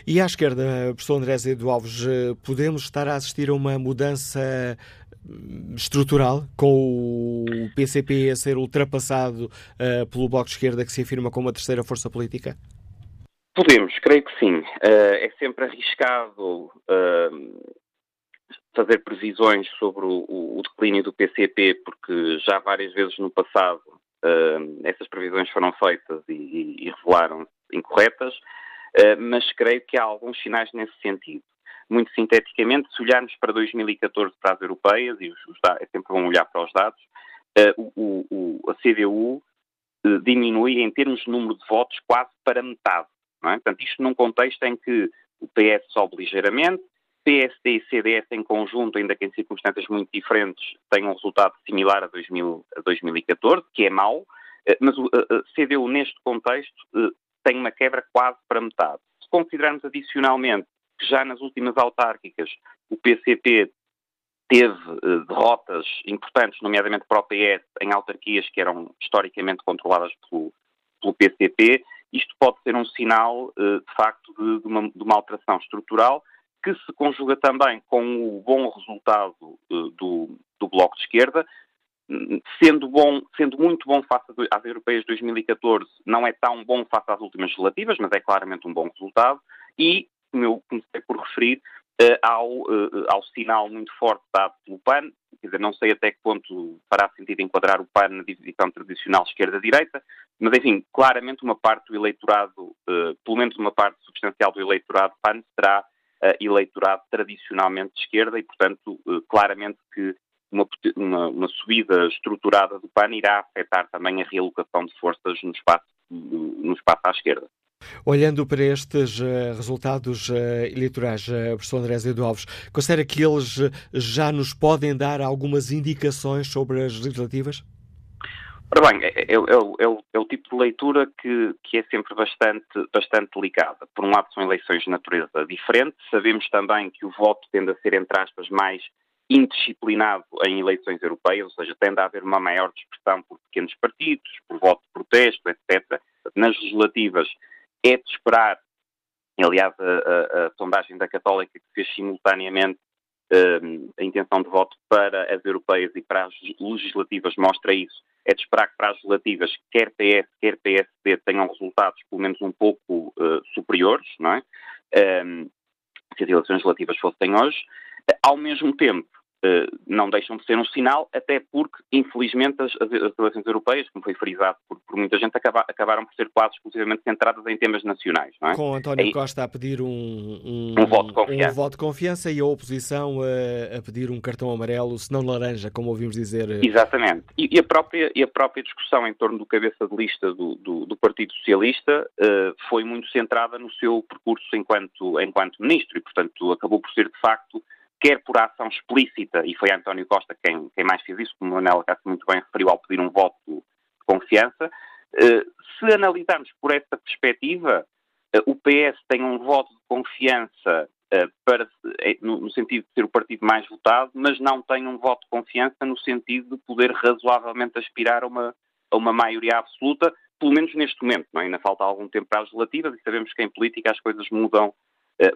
E à esquerda, professor André Zé Alves, podemos estar a assistir a uma mudança hum, estrutural com o PCP a ser ultrapassado pelo Bloco de Esquerda que se afirma como a terceira força política? Podemos, creio que sim. é sempre arriscado fazer previsões sobre o, o, declínio do PCP, porque já várias vezes no passado uh, essas previsões foram feitas e, e, e revelaram incorretas, uh, mas creio que há alguns sinais nesse sentido. Muito sinteticamente, se olharmos para 2014 para as europeias, e é sempre bom olhar para os dados, uh, o, a CDU diminui em termos de número de votos quase para metade. Não é? Portanto, isto num contexto em que o PS sobe ligeiramente, PSD e CDS em conjunto, ainda que em circunstâncias muito diferentes, têm um resultado similar a, 2000, a 2014, que é mau, eh, mas o CDU neste contexto eh, tem uma quebra quase para metade. Se considerarmos adicionalmente que já nas últimas autárquicas o PCP teve eh, derrotas importantes, nomeadamente para o PS, em autarquias que eram historicamente controladas pelo, pelo PCP, isto pode ser um sinal, de facto, de, de, uma, de uma alteração estrutural que se conjuga também com o bom resultado uh, do, do Bloco de Esquerda, sendo, bom, sendo muito bom face às europeias de 2014, não é tão bom face às últimas legislativas, mas é claramente um bom resultado, e, como eu comecei por referir, uh, ao, uh, ao sinal muito forte dado pelo PAN, quer dizer, não sei até que ponto fará sentido enquadrar o PAN na divisão tradicional esquerda-direita, mas enfim, claramente uma parte do eleitorado, pelo menos uma parte substancial do eleitorado PAN será eleitorado tradicionalmente de esquerda e, portanto, claramente que uma, uma, uma, subida estruturada do PAN irá afetar também a realocação de forças no espaço, no espaço à esquerda. Olhando para estes uh, resultados uh, eleitorais, uh, professor André Zé Alves, considera que eles já nos podem dar algumas indicações sobre as legislativas? Ora bem, é, é, é, é, é, o tipo de leitura que, que, é sempre bastante, bastante delicada. Por um lado, são eleições de natureza diferente. Sabemos também que o voto tende a ser, entre aspas, mais indisciplinado em eleições europeias, ou seja, tende a haver uma maior dispersão por pequenos partidos, por voto de protesto, etc. Nas legislativas é de esperar, aliás, a, a, a sondagem da Católica que fez simultaneamente um, a intenção de voto para as europeias e para as legislativas mostra isso é de esperar que para as legislativas, quer PS, quer PSD, tenham resultados pelo menos um pouco uh, superiores, não é? Um, se as eleições legislativas fossem hoje. Ao mesmo tempo, eh, não deixam de ser um sinal, até porque, infelizmente, as, as eleições europeias, como foi frisado por, por muita gente, acaba, acabaram por ser quase exclusivamente centradas em temas nacionais. É? Com António Costa a pedir um, um, um, voto de confiança. um voto de confiança e a oposição a, a, pedir um cartão amarelo, se não laranja, como ouvimos dizer. Eh, Exatamente. E, e, a, própria, e a própria discussão em torno do cabeça de lista do, do, do Partido Socialista uh, foi muito centrada no seu percurso enquanto, enquanto ministro e, portanto, acabou por ser, de facto, quer por ação explícita, e foi António Costa quem, quem mais fez isso, como o Manuel Cássio muito bem referiu ao pedir um voto de confiança. Uh, se analisarmos por essa perspectiva, uh, o PS tem um voto de confiança uh, para, no, sentido de ser o partido mais votado, mas não tem um voto de confiança no sentido de poder razoavelmente aspirar a uma, a uma maioria absoluta, pelo menos neste momento, não é? ainda falta algum tempo para as legislativas e sabemos que em política as coisas mudam,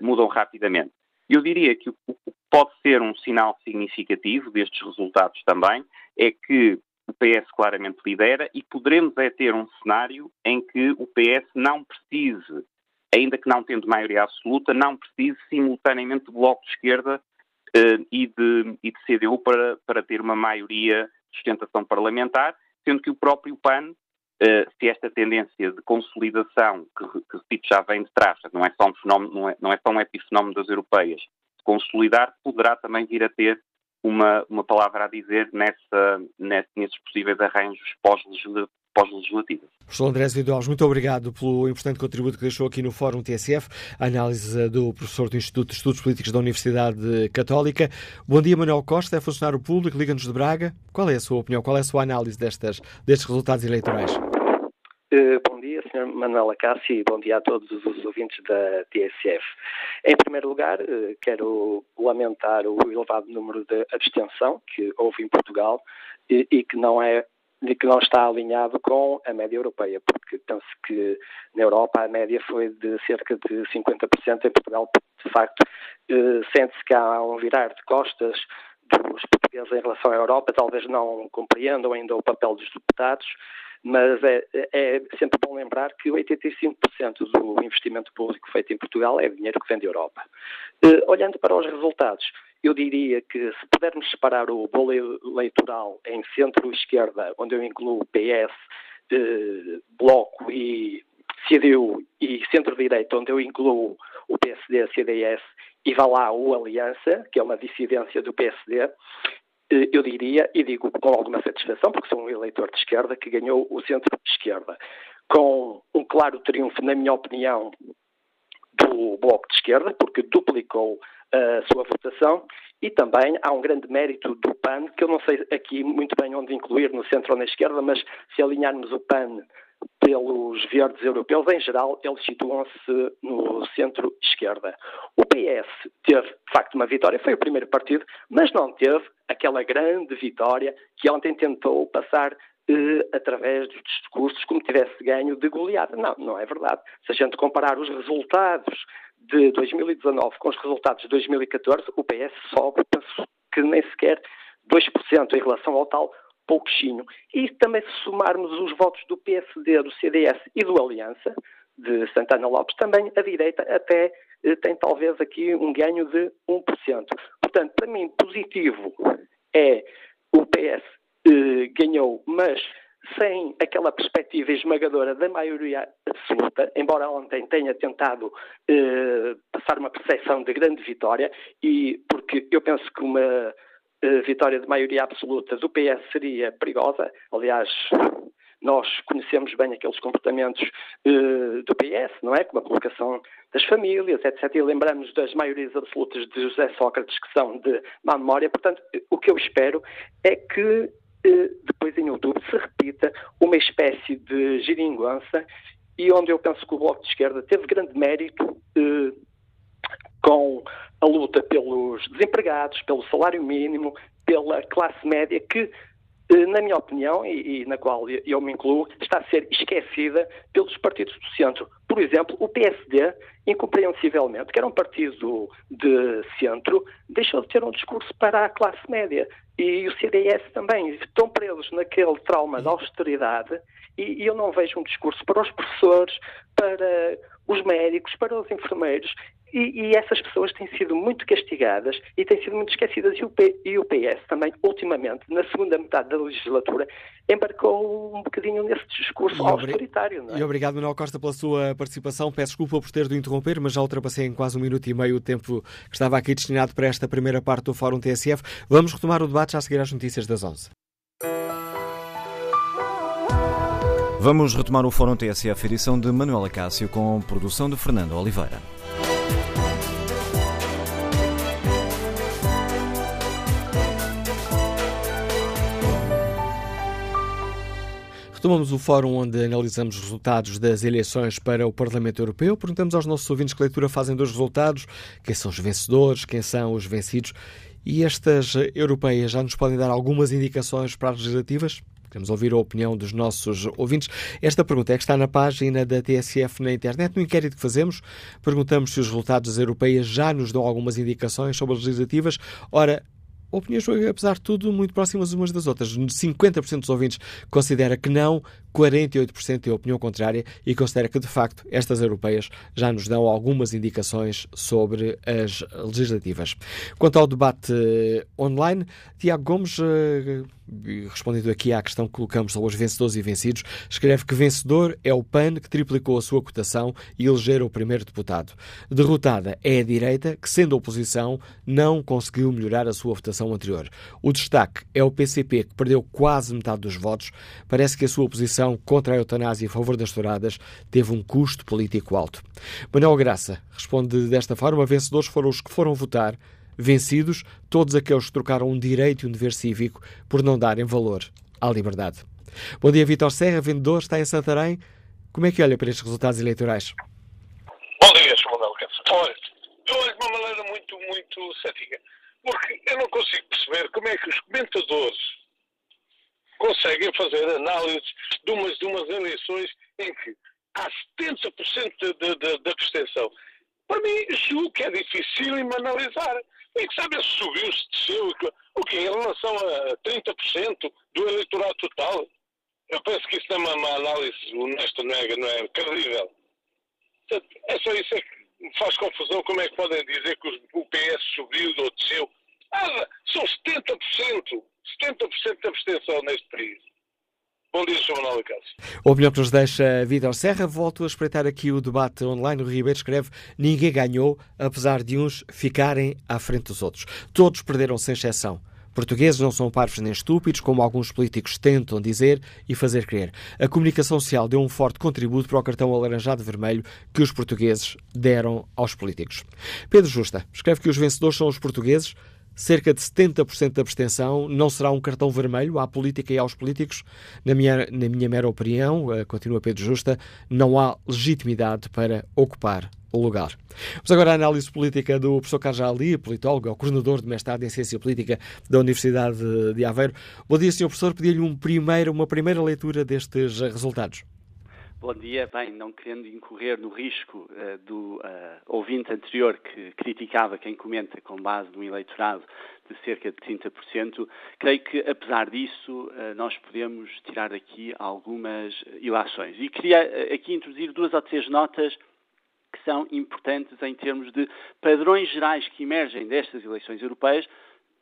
mudam rapidamente. Eu diria que o que pode ser um sinal significativo destes resultados também é que o PS claramente lidera e poderemos é ter um cenário em que o PS não precise, ainda que não tendo maioria absoluta, não precise simultaneamente de Bloco de Esquerda uh, e, de, e de CDU para, para ter uma maioria de sustentação parlamentar, sendo que o próprio PAN Uh, se esta tendência de consolidação, que, repito, já vem de trás, não é só um fenómeno, não é, não é só um epifenómeno das europeias, consolidar, poderá também vir a ter uma, uma palavra a dizer nessa, nessa nesses possíveis arranjos pós-legislativos. Pós Professor André Viduals, muito obrigado pelo importante contributo que deixou aqui no Fórum TSF, a análise do professor do Instituto de Estudos Políticos da Universidade Católica. Bom dia, Manuel Costa, é funcionário público, Liga-nos de Braga. Qual é a sua opinião, qual é a sua análise destas, destes resultados eleitorais? Uh, bom dia, Sr. Manuela Cássio, e bom dia a todos os ouvintes da TSF. Em primeiro lugar, uh, quero lamentar o elevado número de abstenção que houve em Portugal e, e que não é e que não está alinhado com a média europeia, porque penso que na Europa a média foi de cerca de 50%, em Portugal, de facto, uh, sente-se que há um virar de costas dos portugueses em relação à Europa, talvez não compreendam ainda o papel dos deputados, mas é, é, sempre bom lembrar que 85% do investimento público feito em Portugal é dinheiro que vem da Europa. Uh, olhando para os resultados, eu diria que se pudermos separar o bolo eleitoral em centro-esquerda, onde eu incluo PS, uh, Bloco e CDU, e centro-direita, onde eu incluo o PSD, CDS, e vá lá o Aliança, que é uma dissidência do PSD, eh, eu diria, e digo com alguma satisfação, porque sou um eleitor de esquerda, que ganhou o centro-esquerda, com um claro triunfo, na minha opinião, do Bloco de Esquerda, porque duplicou a sua votação, e também há um grande mérito do PAN, que eu não sei aqui muito bem onde incluir, no centro ou na esquerda, mas se alinharmos o PAN pelos verdes europeus, em geral, eles situam-se no centro-esquerda. O PS teve, de facto, uma vitória, foi o primeiro partido, mas não teve aquela grande vitória que ontem tentou passar eh, através dos discursos como tivesse ganho de goleada. Não, não é verdade. Se a gente comparar os resultados de 2019 com os resultados de 2014, o PS sobe, penso que nem sequer 2% em relação ao tal pouquinho. E também se somarmos os votos do PSD, do CDS e do Aliança, de Santana Lopes, também a direita até eh, tem talvez aqui um ganho de 1%. Portanto, para mim, positivo é o PS eh, ganhou, mas sem aquela perspectiva esmagadora da maioria absoluta, embora ontem tenha tentado eh, passar uma percepção de grande vitória, e porque eu penso que uma vitória de maioria absoluta do PS seria perigosa. Aliás, nós conhecemos bem aqueles comportamentos uh, do PS, não é? Como a colocação das famílias, etc. E lembramos das maiorias absolutas de José Sócrates, que são de má memória. Portanto, o que eu espero é que uh, depois em outubro se repita uma espécie de giringuança e onde eu penso que o Bloco de Esquerda teve grande mérito uh, com a luta pelos desempregados, pelo salário mínimo, pela classe média, que, eh, na minha opinião, e, e, na qual eu me incluo, está a ser esquecida pelos partidos do centro. Por exemplo, o PSD, incompreensivelmente, que era um partido de centro, deixou de ter um discurso para a classe média. E o CDS também. Estão presos naquele trauma da austeridade e, e eu não vejo um discurso para os professores, para os médicos, para os enfermeiros. E, e, essas pessoas têm sido muito castigadas e têm sido muito esquecidas. E o, P, e o PS também, ultimamente, na segunda metade da legislatura, embarcou um bocadinho nesse discurso e austeritário. É? E obrigado, Manuel Costa, pela sua participação. Peço desculpa por ter de interromper, mas já ultrapassei em quase um minuto e meio o tempo que estava aqui destinado para esta primeira parte do Fórum TSF. Vamos retomar o debate já a seguir às notícias das 11. Vamos retomar o Fórum TSF, edição de Manuela Cássio, com produção de Fernando Oliveira. Retomamos o fórum onde analisamos os resultados das eleições para o Parlamento Europeu. Perguntamos aos nossos ouvintes que leitura fazem dos resultados, quem são os vencedores, quem são os vencidos. E estas europeias já nos podem dar algumas indicações para as legislativas? Queremos ouvir a opinião dos nossos ouvintes. Esta pergunta é que está na página da TSF na internet. No inquérito que fazemos, perguntamos se os resultados europeias já nos dão algumas indicações sobre as legislativas. Ora, opiniões, apesar de tudo, muito próximas umas das outras. 50% dos ouvintes considera que não, 48% tem opinião contrária e considera que, de facto, estas europeias já nos dão algumas indicações sobre as legislativas. Quanto ao debate eh, online, Tiago Gomes, eh, respondendo aqui à questão que colocamos sobre os vencedores e vencidos, escreve que vencedor é o PAN, que triplicou a sua cotação e eleger o primeiro deputado. Derrotada é a direita, que, sendo oposição, não conseguiu melhorar a sua votação anterior. O destaque é o PCP, que perdeu quase metade dos votos. Parece que a sua oposição contra a eutanásia e a favor das touradas teve um custo político alto. Manuel Graça responde desta forma: vencedores foram os que foram votar, vencidos todos aqueles que trocaram um direito e um dever cívico por não darem valor à liberdade. Bom dia, Vitor Serra, vendedor, está em Santarém. Como é que olha para estes resultados eleitorais? Bom dia, Sr. Manuel Graça. Olha, eu olho de uma maneira muito, muito cética, porque eu não consigo perceber como é que os comentadores conseguem fazer análises de umas, de umas eleições em que há 70% de, de, de, abstenção. Para mim, julgo que é difícil analisar. E que sabe se subiu, se desceu, o que em relação a 30% do eleitorado total. Eu penso que isso não é uma, análise honesta, não é, não é credível. É só isso é que me faz confusão. Como é que podem dizer que o PS subiu ou desceu? Ah, são 70%. 70% de abstenção neste país. Bom dia, Sr. Manuel Cássio. A opinião que nos deixa Vidal Serra. Volto a espreitar aqui o debate online. O Ribeiro escreve: Ninguém ganhou, apesar de uns ficarem à frente dos outros. Todos perderam sem exceção. Portugueses não são parvos nem estúpidos, como alguns políticos tentam dizer e fazer crer. A comunicação social deu um forte contributo para o cartão alaranjado vermelho que os portugueses deram aos políticos. Pedro Justa escreve que os vencedores são os portugueses, cerca de 70% da abstenção não será um cartão vermelho à política e aos políticos. Na minha, na minha mera opinião, eh, continua Pedro Justa, não há legitimidade para ocupar o lugar. Vamos agora à análise política do professor Carlos Ali, politólogo, coordenador de mestrado em Ciência Política da Universidade de Aveiro. Bom dia, Sr. Professor. Pedi-lhe um primeiro, uma primeira leitura destes resultados. Bom dia. Bem, não querendo incorrer no risco uh, do uh, ouvinte anterior que criticava quem comenta com base num eleitorado de cerca de 30%, creio que, apesar disso, uh, nós podemos tirar aqui algumas ilações. E queria aqui introduzir duas ou três notas que são importantes em termos de padrões gerais que emergem destas eleições europeias,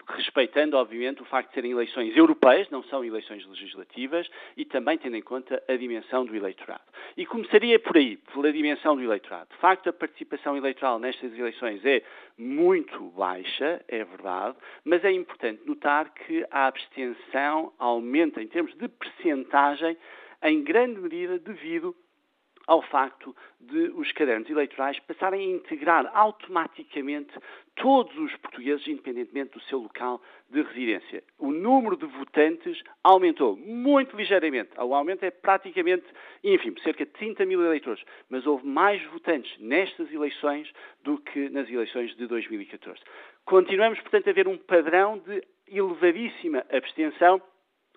respeitando, obviamente, o facto de serem eleições europeias, não são eleições legislativas, e também tendo em conta a dimensão do eleitorado. E começaria por aí, pela dimensão do eleitorado. De facto, a participação eleitoral nestas eleições é muito baixa, é verdade, mas é importante notar que a abstenção aumenta em termos de percentagem, em grande medida devido ao facto de os cadernos eleitorais passarem a integrar automaticamente todos os portugueses, independentemente do seu local de residência. O número de votantes aumentou muito ligeiramente. O aumento é praticamente ínfimo, cerca de 30 mil eleitores. Mas houve mais votantes nestas eleições do que nas eleições de 2014. Continuamos, portanto, a ver um padrão de elevadíssima abstenção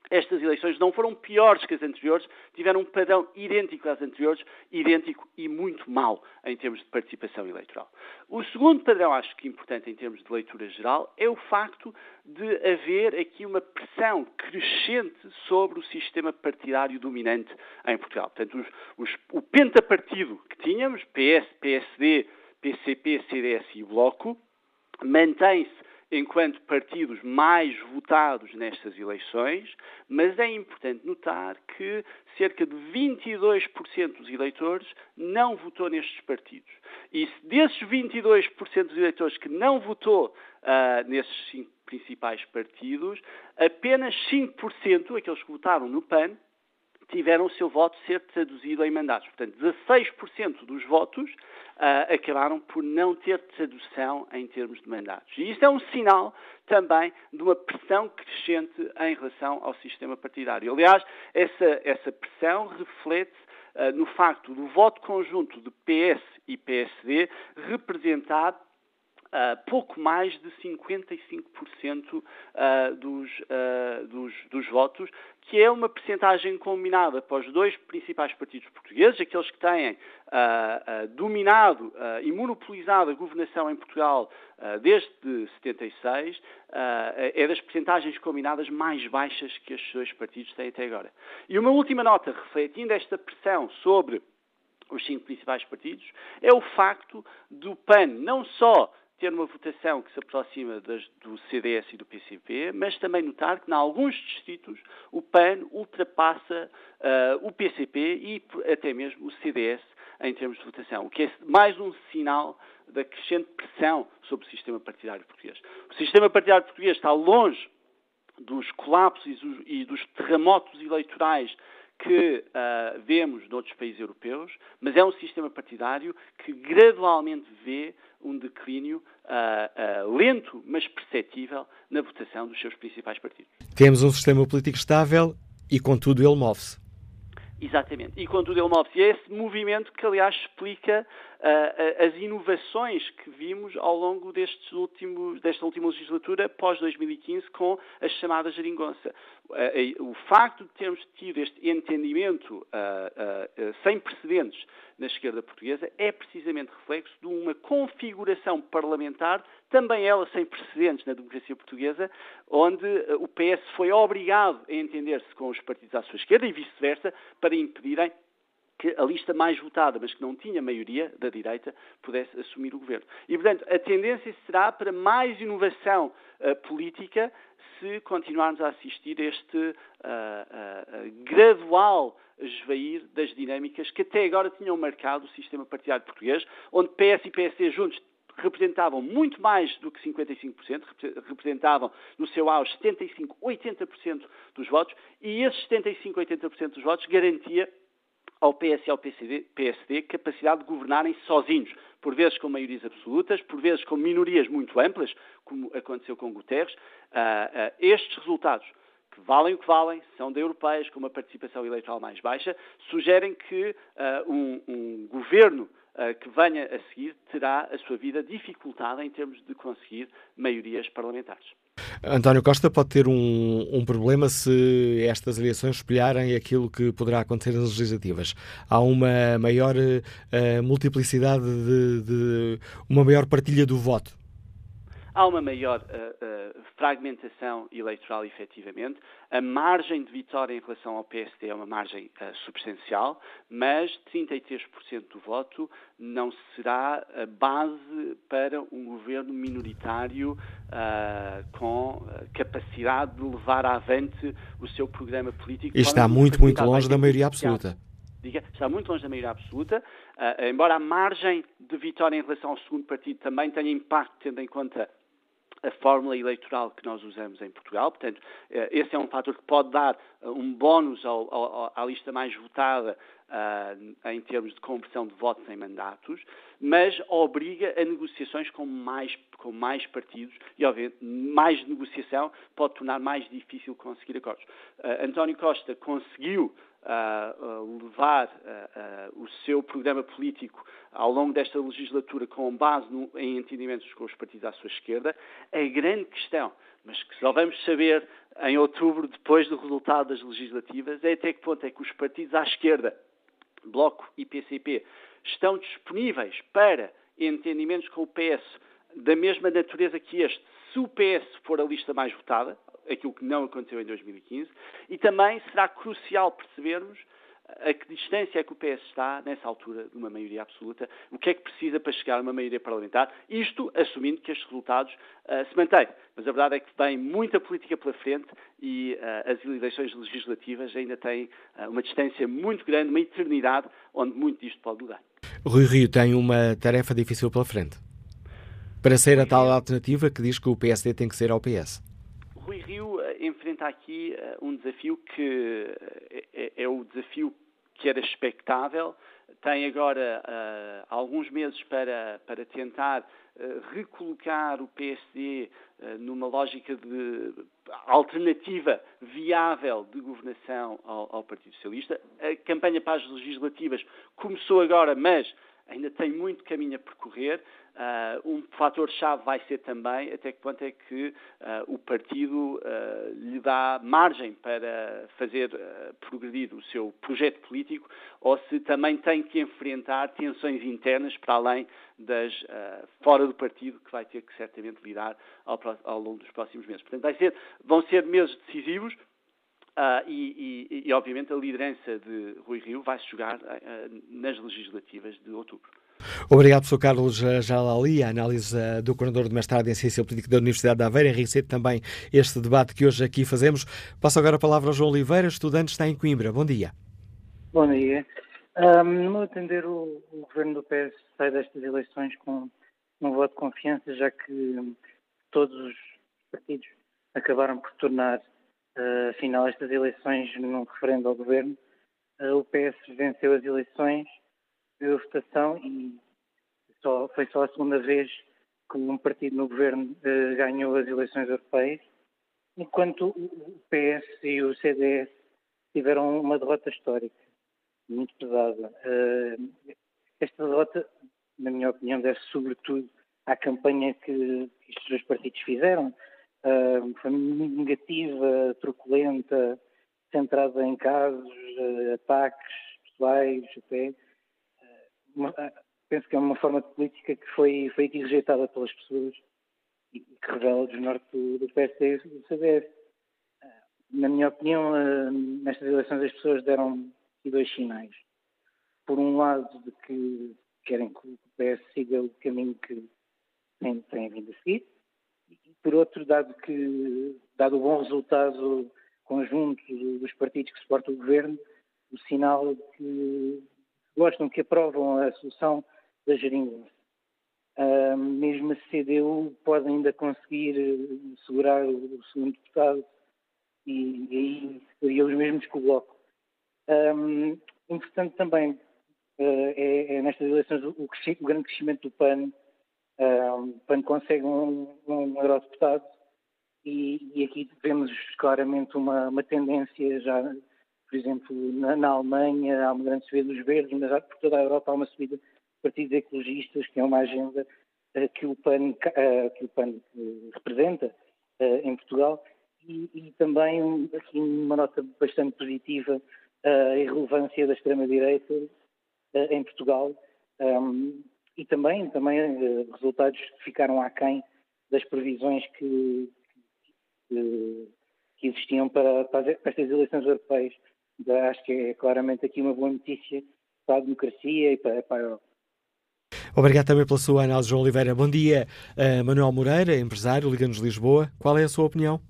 estas eleições não foram piores que as anteriores, tiveram um padrão idêntico às anteriores, idêntico e muito mau em termos de participação eleitoral. O segundo padrão, acho que importante em termos de leitura geral, é o facto de haver aqui uma pressão crescente sobre o sistema partidário dominante em Portugal. Portanto, os, os, o pentapartido que tínhamos, PS, PSD, PCP, CDS e Bloco, mantém-se enquanto partidos mais votados nestas eleições, mas é importante notar que cerca de 22% dos eleitores não votou nestes partidos. E desses 22% dos eleitores que não votou uh, nesses cinco principais partidos, apenas 5%, aqueles que votaram no PAN, tiveram o seu voto ser traduzido em mandatos. Portanto, 16% dos votos uh, acabaram por não ter tradução em termos de mandatos. E isto é um sinal também de uma pressão crescente em relação ao sistema partidário. Aliás, essa, essa pressão reflete uh, no facto do voto conjunto de PS e PSD representar Uh, pouco mais de 55% uh, dos, uh, dos, dos, votos, que é uma percentagem combinada para os dois principais partidos portugueses, aqueles que têm dominado e monopolizado a governação em Portugal desde 76, é das percentagens combinadas mais baixas que estes dois partidos têm até agora. E uma última nota, refletindo esta pressão sobre os cinco principais partidos, é o facto do PAN não só ter uma votação que se aproxima das, do CDS e do PCP, mas também notar que, em alguns distritos, o PAN ultrapassa uh, o PCP e até mesmo o CDS em termos de votação, o que é mais um sinal da crescente pressão sobre o sistema partidário português. O sistema partidário português está longe dos colapsos e dos terremotos eleitorais que uh, vemos noutros países europeus, mas é um sistema partidário que gradualmente vê um declínio uh, uh, lento, mas perceptível, na votação dos seus principais partidos. Temos um sistema político estável e, contudo, ele move-se. Exatamente. E contudo ele move-se. É esse movimento que, aliás, explica uh, as inovações que vimos ao longo destes últimos, desta última legislatura, pós-2015, com a chamada geringonça. Uh, uh, o facto de termos tido este entendimento sem precedentes na esquerda portuguesa é precisamente reflexo de uma configuração parlamentar, também ela sem precedentes na democracia portuguesa, onde o PS foi obrigado a entender-se com os partidos à sua esquerda e vice-versa para impedirem que a lista mais votada, mas que não tinha maioria da direita, pudesse assumir o governo. E, portanto, a tendência será para mais inovação uh, política se continuarmos a assistir a este uh, uh, gradual esvair das dinâmicas que até agora tinham marcado o sistema partidário português, onde PS e PSD juntos representavam muito mais do que 55%, representavam no seu auge 75, 80% dos votos, e esses 75, 80% dos votos garantia ao PS e ao PSD, PSD capacidade de governarem sozinhos, por vezes com maiorias absolutas, por vezes com minorias muito amplas, como aconteceu com Guterres. Uh, uh, estes resultados, que valem o que valem, são de europeias com uma participação eleitoral mais baixa, sugerem que uh, um, um, governo que venha a seguir terá a sua vida dificultada em termos de conseguir maiorias parlamentares. António Costa pode ter um, um, problema se estas eleições espelharem aquilo que poderá acontecer nas legislativas. Há uma maior uh, multiplicidade de, de, uma maior partilha do voto há uma maior uh, uh, fragmentação eleitoral, efetivamente. A margem de vitória em relação ao PSD é uma margem uh, substancial, mas 33% do voto não será a base para um governo minoritário com capacidade de levar avante o seu programa político. E está muito, muito longe da maioria absoluta. Diga, está muito longe da maioria absoluta, uh, embora a margem de vitória em relação ao segundo partido também tenha impacto, tendo em conta a fórmula eleitoral que nós usamos em Portugal. Portanto, eh, esse é um fator que pode dar eh, um bónus ao, ao, à lista mais votada uh, em termos de conversão de votos em mandatos, mas obriga a negociações com mais, com mais partidos e, obviamente, mais negociação pode tornar mais difícil conseguir acordos. Uh, António Costa conseguiu uh, levar o seu programa político ao longo desta legislatura com base no, em entendimentos com os partidos à sua esquerda. A grande questão, mas que só vamos saber em outubro, depois do resultado das legislativas, é até que ponto é que os partidos à esquerda, Bloco e PCP, estão disponíveis para entendimentos com o PS da mesma natureza que este, se o PS for a lista mais votada, aquilo que não aconteceu em 2015, e também será crucial percebermos a que distância é que o PS está, nessa altura, de uma maioria absoluta, o que é que precisa para chegar a uma maioria parlamentar, isto assumindo que estes resultados uh, se mantêm. Mas a verdade é que vem muita política pela frente e uh, as eleições legislativas ainda têm uh, uma distância muito grande, uma eternidade, onde muito disto pode mudar. Rui Rio tem uma tarefa difícil pela frente. Para ser a tal alternativa que diz que o PSD tem que ser ao PS. Rui Rio eh, enfrenta aqui uh, um desafio que uh, é, é, o desafio que era expectável. Tem agora uh, alguns meses para, para tentar recolocar o PSD numa lógica de alternativa viável de governação ao, ao Partido Socialista. A campanha para as legislativas começou agora, mas ainda tem muito caminho a percorrer. Uh, um fator-chave vai ser também até que ponto é que uh, o partido uh, lhe dá margem para fazer progredir o seu projeto político ou se também tem que enfrentar tensões internas para além das fora do partido que vai ter que certamente lidar ao, ao longo dos próximos meses. Portanto, ser, vão ser meses decisivos. Uh, e, e, e, obviamente, a liderança de Rui Rio vai se jogar uh, nas legislativas de outubro. Obrigado, professor Carlos Jalali. A análise do coordenador de mestrado em Ciência Política da Universidade de Aveiro enriqueceu também este debate que hoje aqui fazemos. Passo agora a palavra ao João Oliveira, estudante está em Coimbra. Bom dia. Bom dia. Um, no meu atender, o, o, governo do PS sai destas eleições com um voto de confiança, já que todos os partidos acabaram por tornar afinal estas eleições num referendo ao governo. Uh, o PS venceu as eleições, deu a votação e só, foi só a segunda vez que um partido no governo uh, ganhou as eleições europeias, enquanto o PS e o CDS tiveram uma derrota histórica, muito pesada. esta derrota, na minha opinião, deve sobretudo à campanha que estes dois partidos fizeram, foi muito negativa, truculenta, centrada em casos, uh, ataques pessoais, até. Uma, penso que é uma forma de política que foi, foi rejeitada pelas pessoas e que revela o desnorte do, do PSD e do CDS. Na minha opinião, nestas eleições as pessoas deram dois sinais. Por um lado, de que querem que o PS siga o caminho que tem, tem vindo a seguir, por outro, dado que, dado o bom resultado conjunto dos partidos que suportam o governo, o sinal que gostam, que aprovam a solução da geringonça. Uh, mesmo a CDU pode ainda conseguir eh, segurar o, segundo deputado e, e aí seria os mesmos que o Bloco. Um, importante também uh, é, é, nestas eleições o, o, grande crescimento do PAN quando consegue um, um eurodeputado e, e, aqui vemos claramente uma, uma, tendência já, por exemplo, na, na, Alemanha há uma grande subida dos verdes, mas por toda a Europa há uma subida de partidos ecologistas, que é uma agenda uh, que o PAN, uh, que o PAN uh, representa em Portugal e, e também um, assim, uma nota bastante positiva a irrelevância da extrema-direita em Portugal. Um, e também, também uh, resultados que ficaram aquém das previsões que, que, que existiam para, para, estas eleições europeias. Acho que é claramente aqui uma boa notícia para a democracia e para, para a Europa. Obrigado também pela sua análise, João Oliveira. Bom dia, uh, Manuel Moreira, empresário, Liga-nos Lisboa. Qual é a sua opinião?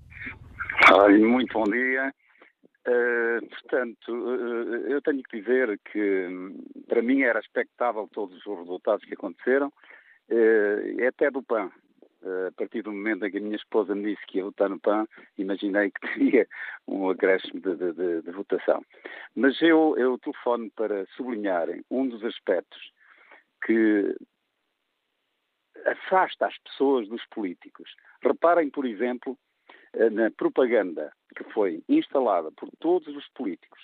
Muito bom dia. Uh, portanto, uh, eu tenho que dizer que para mim era expectável todos os resultados que aconteceram, uh, até do PAN. a partir do momento em que a minha esposa me disse que ia votar no PAN, imaginei que [LAUGHS] teria um acréscimo de, de, de, de votação. Mas eu, eu telefono para sublinhar um dos aspectos que afasta as pessoas dos políticos. Reparem, por exemplo, na propaganda que foi instalada por todos os políticos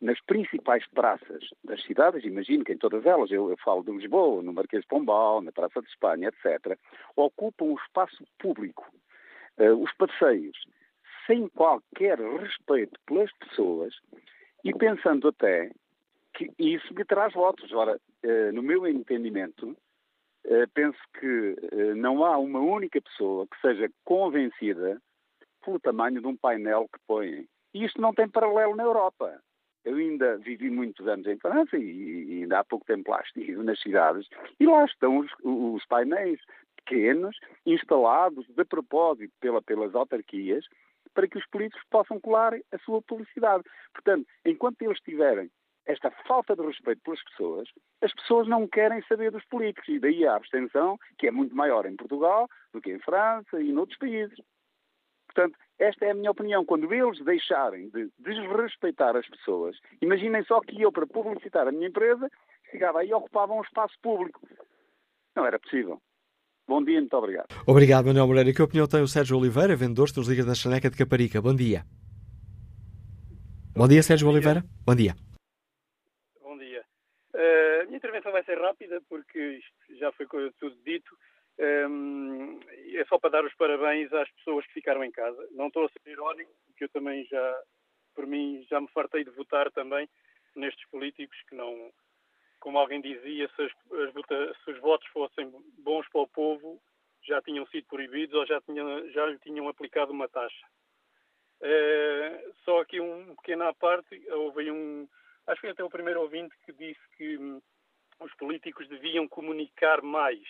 nas principais praças das cidades, imagino que em todas elas, eu, eu, falo de Lisboa, no Marquês de Pombal, na Praça de Espanha, etc., ocupam o espaço público, uh, os passeios, sem qualquer respeito pelas pessoas e pensando até que isso lhe traz votos. Ora, uh, no meu entendimento, uh, penso que não há uma única pessoa que seja convencida pelo tamanho de um painel que põem. E isto não tem paralelo na Europa. Eu ainda vivi muitos anos em França e, ainda há pouco tempo lá estive nas cidades e lá estão os, os painéis pequenos instalados de propósito pela, pelas autarquias para que os políticos possam colar a sua publicidade. Portanto, enquanto eles tiverem esta falta de respeito pelas pessoas, as pessoas não querem saber dos políticos e daí a abstenção, que é muito maior em Portugal do que em França e noutros países. Portanto, esta é a minha opinião. Quando eles deixarem de desrespeitar as pessoas, imaginem só que eu, para publicitar a minha empresa, chegava aí e ocupava um espaço público. Não era possível. Bom dia, muito obrigado. Obrigado, Manuel Moreira. Que opinião tem o Sérgio Oliveira, vendedor dos Ligas da Chaneca de Caparica? Bom dia. Bom dia, Sérgio Oliveira. Bom dia. Bom dia. Uh, a minha intervenção vai ser rápida, porque já foi tudo dito. Um, é só para dar os parabéns às pessoas que ficaram em casa. Não estou a ser irónico, porque eu também já, por mim, já me fartei de votar também nestes políticos que não, como alguém dizia, se, as, as, se os votos fossem bons para o povo, já tinham sido proibidos ou já, tinha, já lhe tinham aplicado uma taxa. Uh, só aqui um pequeno à parte, houve um, acho que foi até o primeiro ouvinte que disse que hum, os políticos deviam comunicar mais.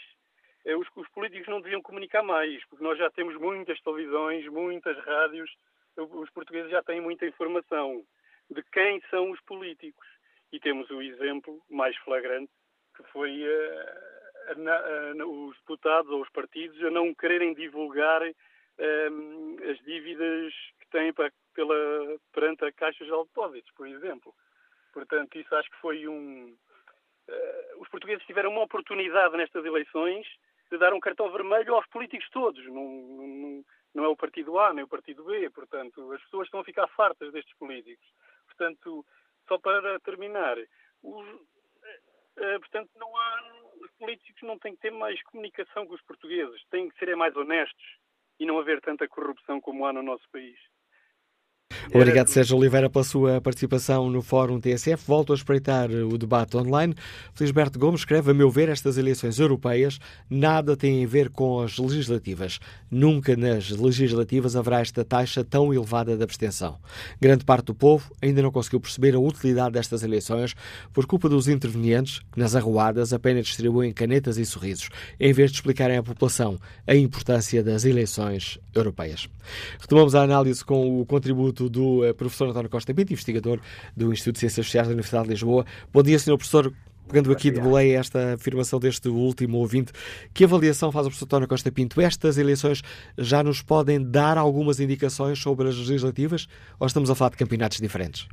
Uh, os, os, políticos não deviam comunicar mais, porque nós já temos muitas televisões, muitas rádios, os portugueses já têm muita informação de quem são os políticos. E temos o exemplo mais flagrante, que foi uh, os deputados ou os partidos a não quererem divulgar hum, as dívidas que têm para, pela, perante a Caixa de Depósitos, por exemplo. Portanto, isso acho que foi um. Uh, os portugueses tiveram uma oportunidade nestas eleições de dar um cartão vermelho aos políticos todos. Não, não, não é o partido A nem o partido B. Portanto, as pessoas estão a ficar fartas destes políticos. Portanto, só para terminar, os, uh, portanto, não há. Os políticos não têm que ter mais comunicação com os portugueses. Têm que ser mais honestos e não haver tanta corrupção como há no nosso país. Obrigado, Sérgio Oliveira, pela sua participação no Fórum TSF. Volto a espreitar o debate online. Felisberto Gomes escreve: A meu ver, estas eleições europeias nada têm a ver com as legislativas. Nunca nas legislativas haverá esta taxa tão elevada de abstenção. Grande parte do povo ainda não conseguiu perceber a utilidade destas eleições por culpa dos intervenientes que, nas arruadas, apenas distribuem canetas e sorrisos, em vez de explicarem à população a importância das eleições europeias. Retomamos a análise com o contributo do eh, professor António Costa Pinto, investigador do Instituto de Ciências Sociais da Universidade de Lisboa. Bom dia, senhor professor. Pegando aqui de boleia esta afirmação deste último ouvinte, que avaliação faz o professor António Costa Pinto? Estas eleições já nos podem dar algumas indicações sobre as legislativas ou estamos a falar de campeonatos diferentes?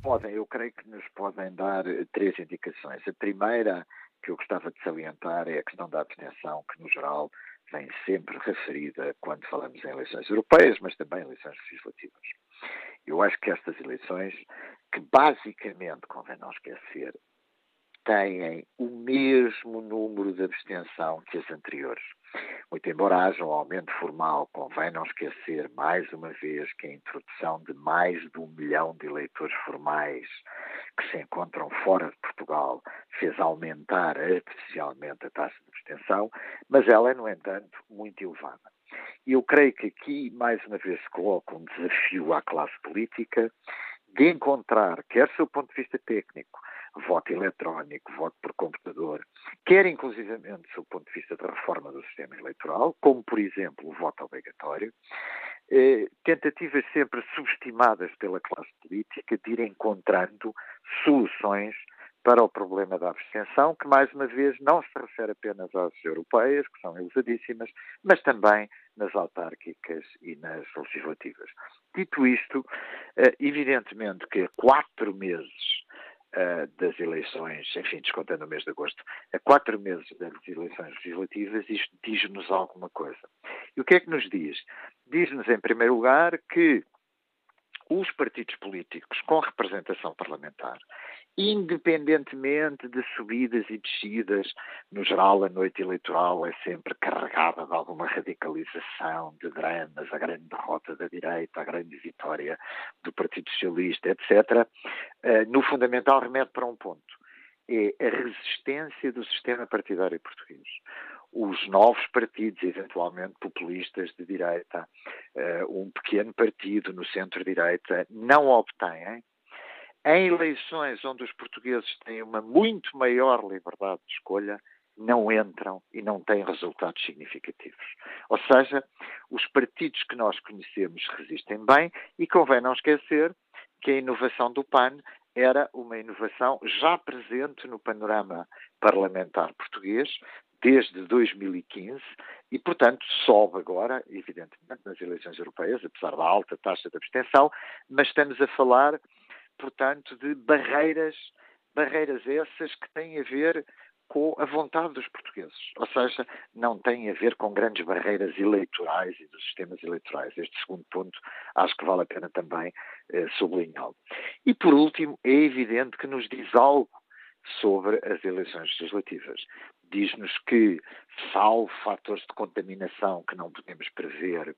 Podem, eu creio que nos podem dar três indicações. A primeira que eu gostava de salientar é a questão da abstenção, que no geral vem sempre referida quando falamos em eleições europeias, mas também eleições legislativas. Eu acho que estas eleições, que basicamente, convém não esquecer, têm o mesmo número de abstenção que as anteriores. Muito embora haja um aumento formal, convém não esquecer, mais uma vez, que a introdução de mais de um milhão de eleitores formais que se encontram fora de Portugal fez aumentar artificialmente a taxa de mas ela é, no entanto, muito elevada. E eu creio que aqui, mais uma vez, se coloca um desafio à classe política de encontrar, quer do seu ponto de vista técnico, voto eletrónico, voto por computador, quer inclusivamente do seu ponto de vista da reforma do sistema eleitoral, como por exemplo o voto obrigatório, eh, tentativas sempre subestimadas pela classe política de ir encontrando soluções para o problema da abstenção, que mais uma vez não se refere apenas às europeias, que são elesadíssimas, mas também nas autárquicas e nas legislativas. Dito isto, eh, evidentemente que quatro meses eh, das eleições, enfim, descontando o mês de agosto, a quatro meses das eleições legislativas, isto diz-nos alguma coisa. E o que é que nos diz? Diz-nos, em primeiro lugar, que os partidos políticos com representação parlamentar independentemente de subidas e descidas, no geral a noite eleitoral é sempre carregada de alguma radicalização, de dramas, a grande derrota da direita, a grande vitória do Partido Socialista, etc. Eh, no fundamental remete para um ponto, é a resistência do sistema partidário português os novos partidos, eventualmente populistas de direita, eh, um pequeno partido no centro-direita, não obtêm em eleições onde os portugueses têm uma muito maior liberdade de escolha, não entram e não têm resultados significativos. Ou seja, os partidos que nós conhecemos resistem bem e convém não esquecer que a inovação do PAN era uma inovação já presente no panorama parlamentar português desde 2015 e, portanto, sobe agora, evidentemente, nas eleições europeias, apesar da alta taxa de abstenção, mas estamos a falar portanto, de barreiras, barreiras essas que têm a ver com a vontade dos portugueses. Ou seja, não têm a ver com grandes barreiras eleitorais e dos sistemas eleitorais. Este segundo ponto acho que vale a pena também eh, sublinhá-lo. E por último, é evidente que nos diz algo sobre as eleições legislativas. Diz-nos que, salvo fatores de contaminação que não podemos prever,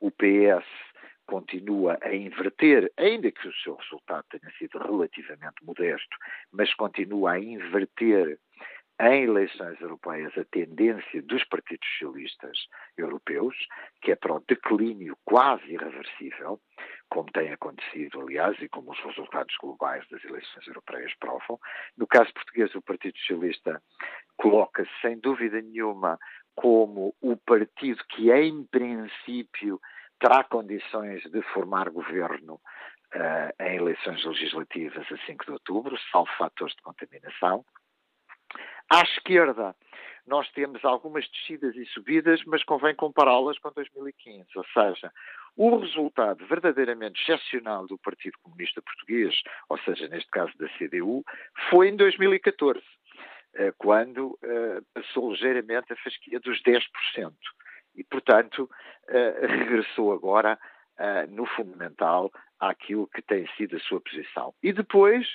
o PS continua a inverter, ainda que o seu resultado tenha sido relativamente modesto, mas continua a inverter em eleições europeias a tendência dos partidos socialistas europeus, que é para o declínio quase irreversível, como tem acontecido, aliás, e como os resultados globais das eleições europeias provam. No caso português, o Partido Socialista coloca-se, sem dúvida nenhuma, como o partido que, em princípio, terá condições de formar governo uh, em eleições legislativas a 5 de outubro, salvo fatores de contaminação. À esquerda, nós temos algumas descidas e subidas, mas convém compará-las com 2015. Ou seja, o resultado verdadeiramente excepcional do Partido Comunista Português, ou seja, neste caso da CDU, foi em 2014, eh, quando eh, passou ligeiramente a fasquia dos 10%. E, portanto, eh, regressou agora, no fundamental, àquilo que tem sido a sua posição. E depois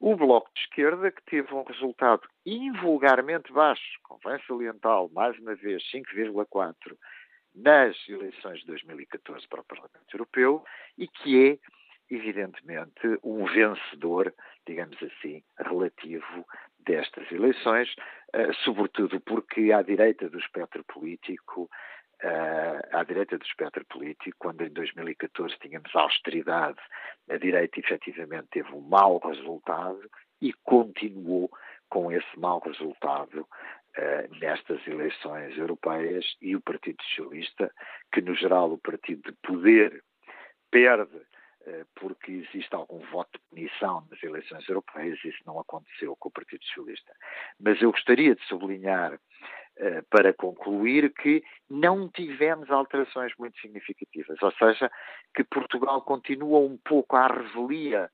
o Bloco de Esquerda, que teve um resultado invulgarmente baixo, convém salientá-lo, mais uma vez, 5,4 nas eleições de 2014 para o Parlamento Europeu e que é, evidentemente, um vencedor, digamos assim, relativo destas eleições, eh, sobretudo porque à direita do espectro político uh, à direita do espectro político, quando em 2014 tínhamos austeridade, a direita efetivamente teve um mau resultado e continuou com esse mau resultado uh, nestas eleições europeias e o Partido Socialista, que no geral o partido de poder perde porque existe algum voto de punição nas eleições europeias, isso não aconteceu com o Partido Socialista. Mas eu gostaria de sublinhar eh, para concluir que não tivemos alterações muito significativas, ou seja, que Portugal continua um pouco à revelia eh,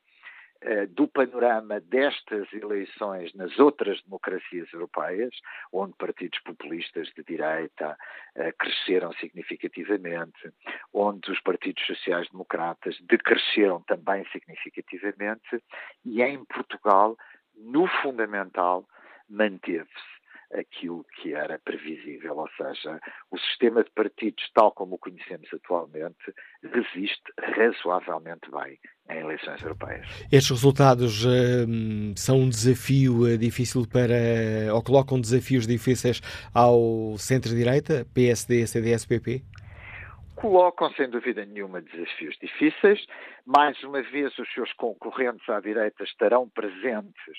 do panorama destas eleições nas outras democracias europeias, onde partidos populistas de direita eh, cresceram significativamente, onde os partidos sociais-democratas decresceram também significativamente, e em Portugal, no fundamental, manteve-se aquilo que era previsível, ou seja, o sistema de partidos, tal como o conhecemos atualmente, resiste razoavelmente bem em eleições europeias. Estes resultados uh, são um desafio uh, difícil para, ou colocam desafios difíceis ao centro-direita, PSD, CDS, PP? colocam, sem dúvida nenhuma, desafios difíceis. Mais uma vez, os seus concorrentes à direita estarão presentes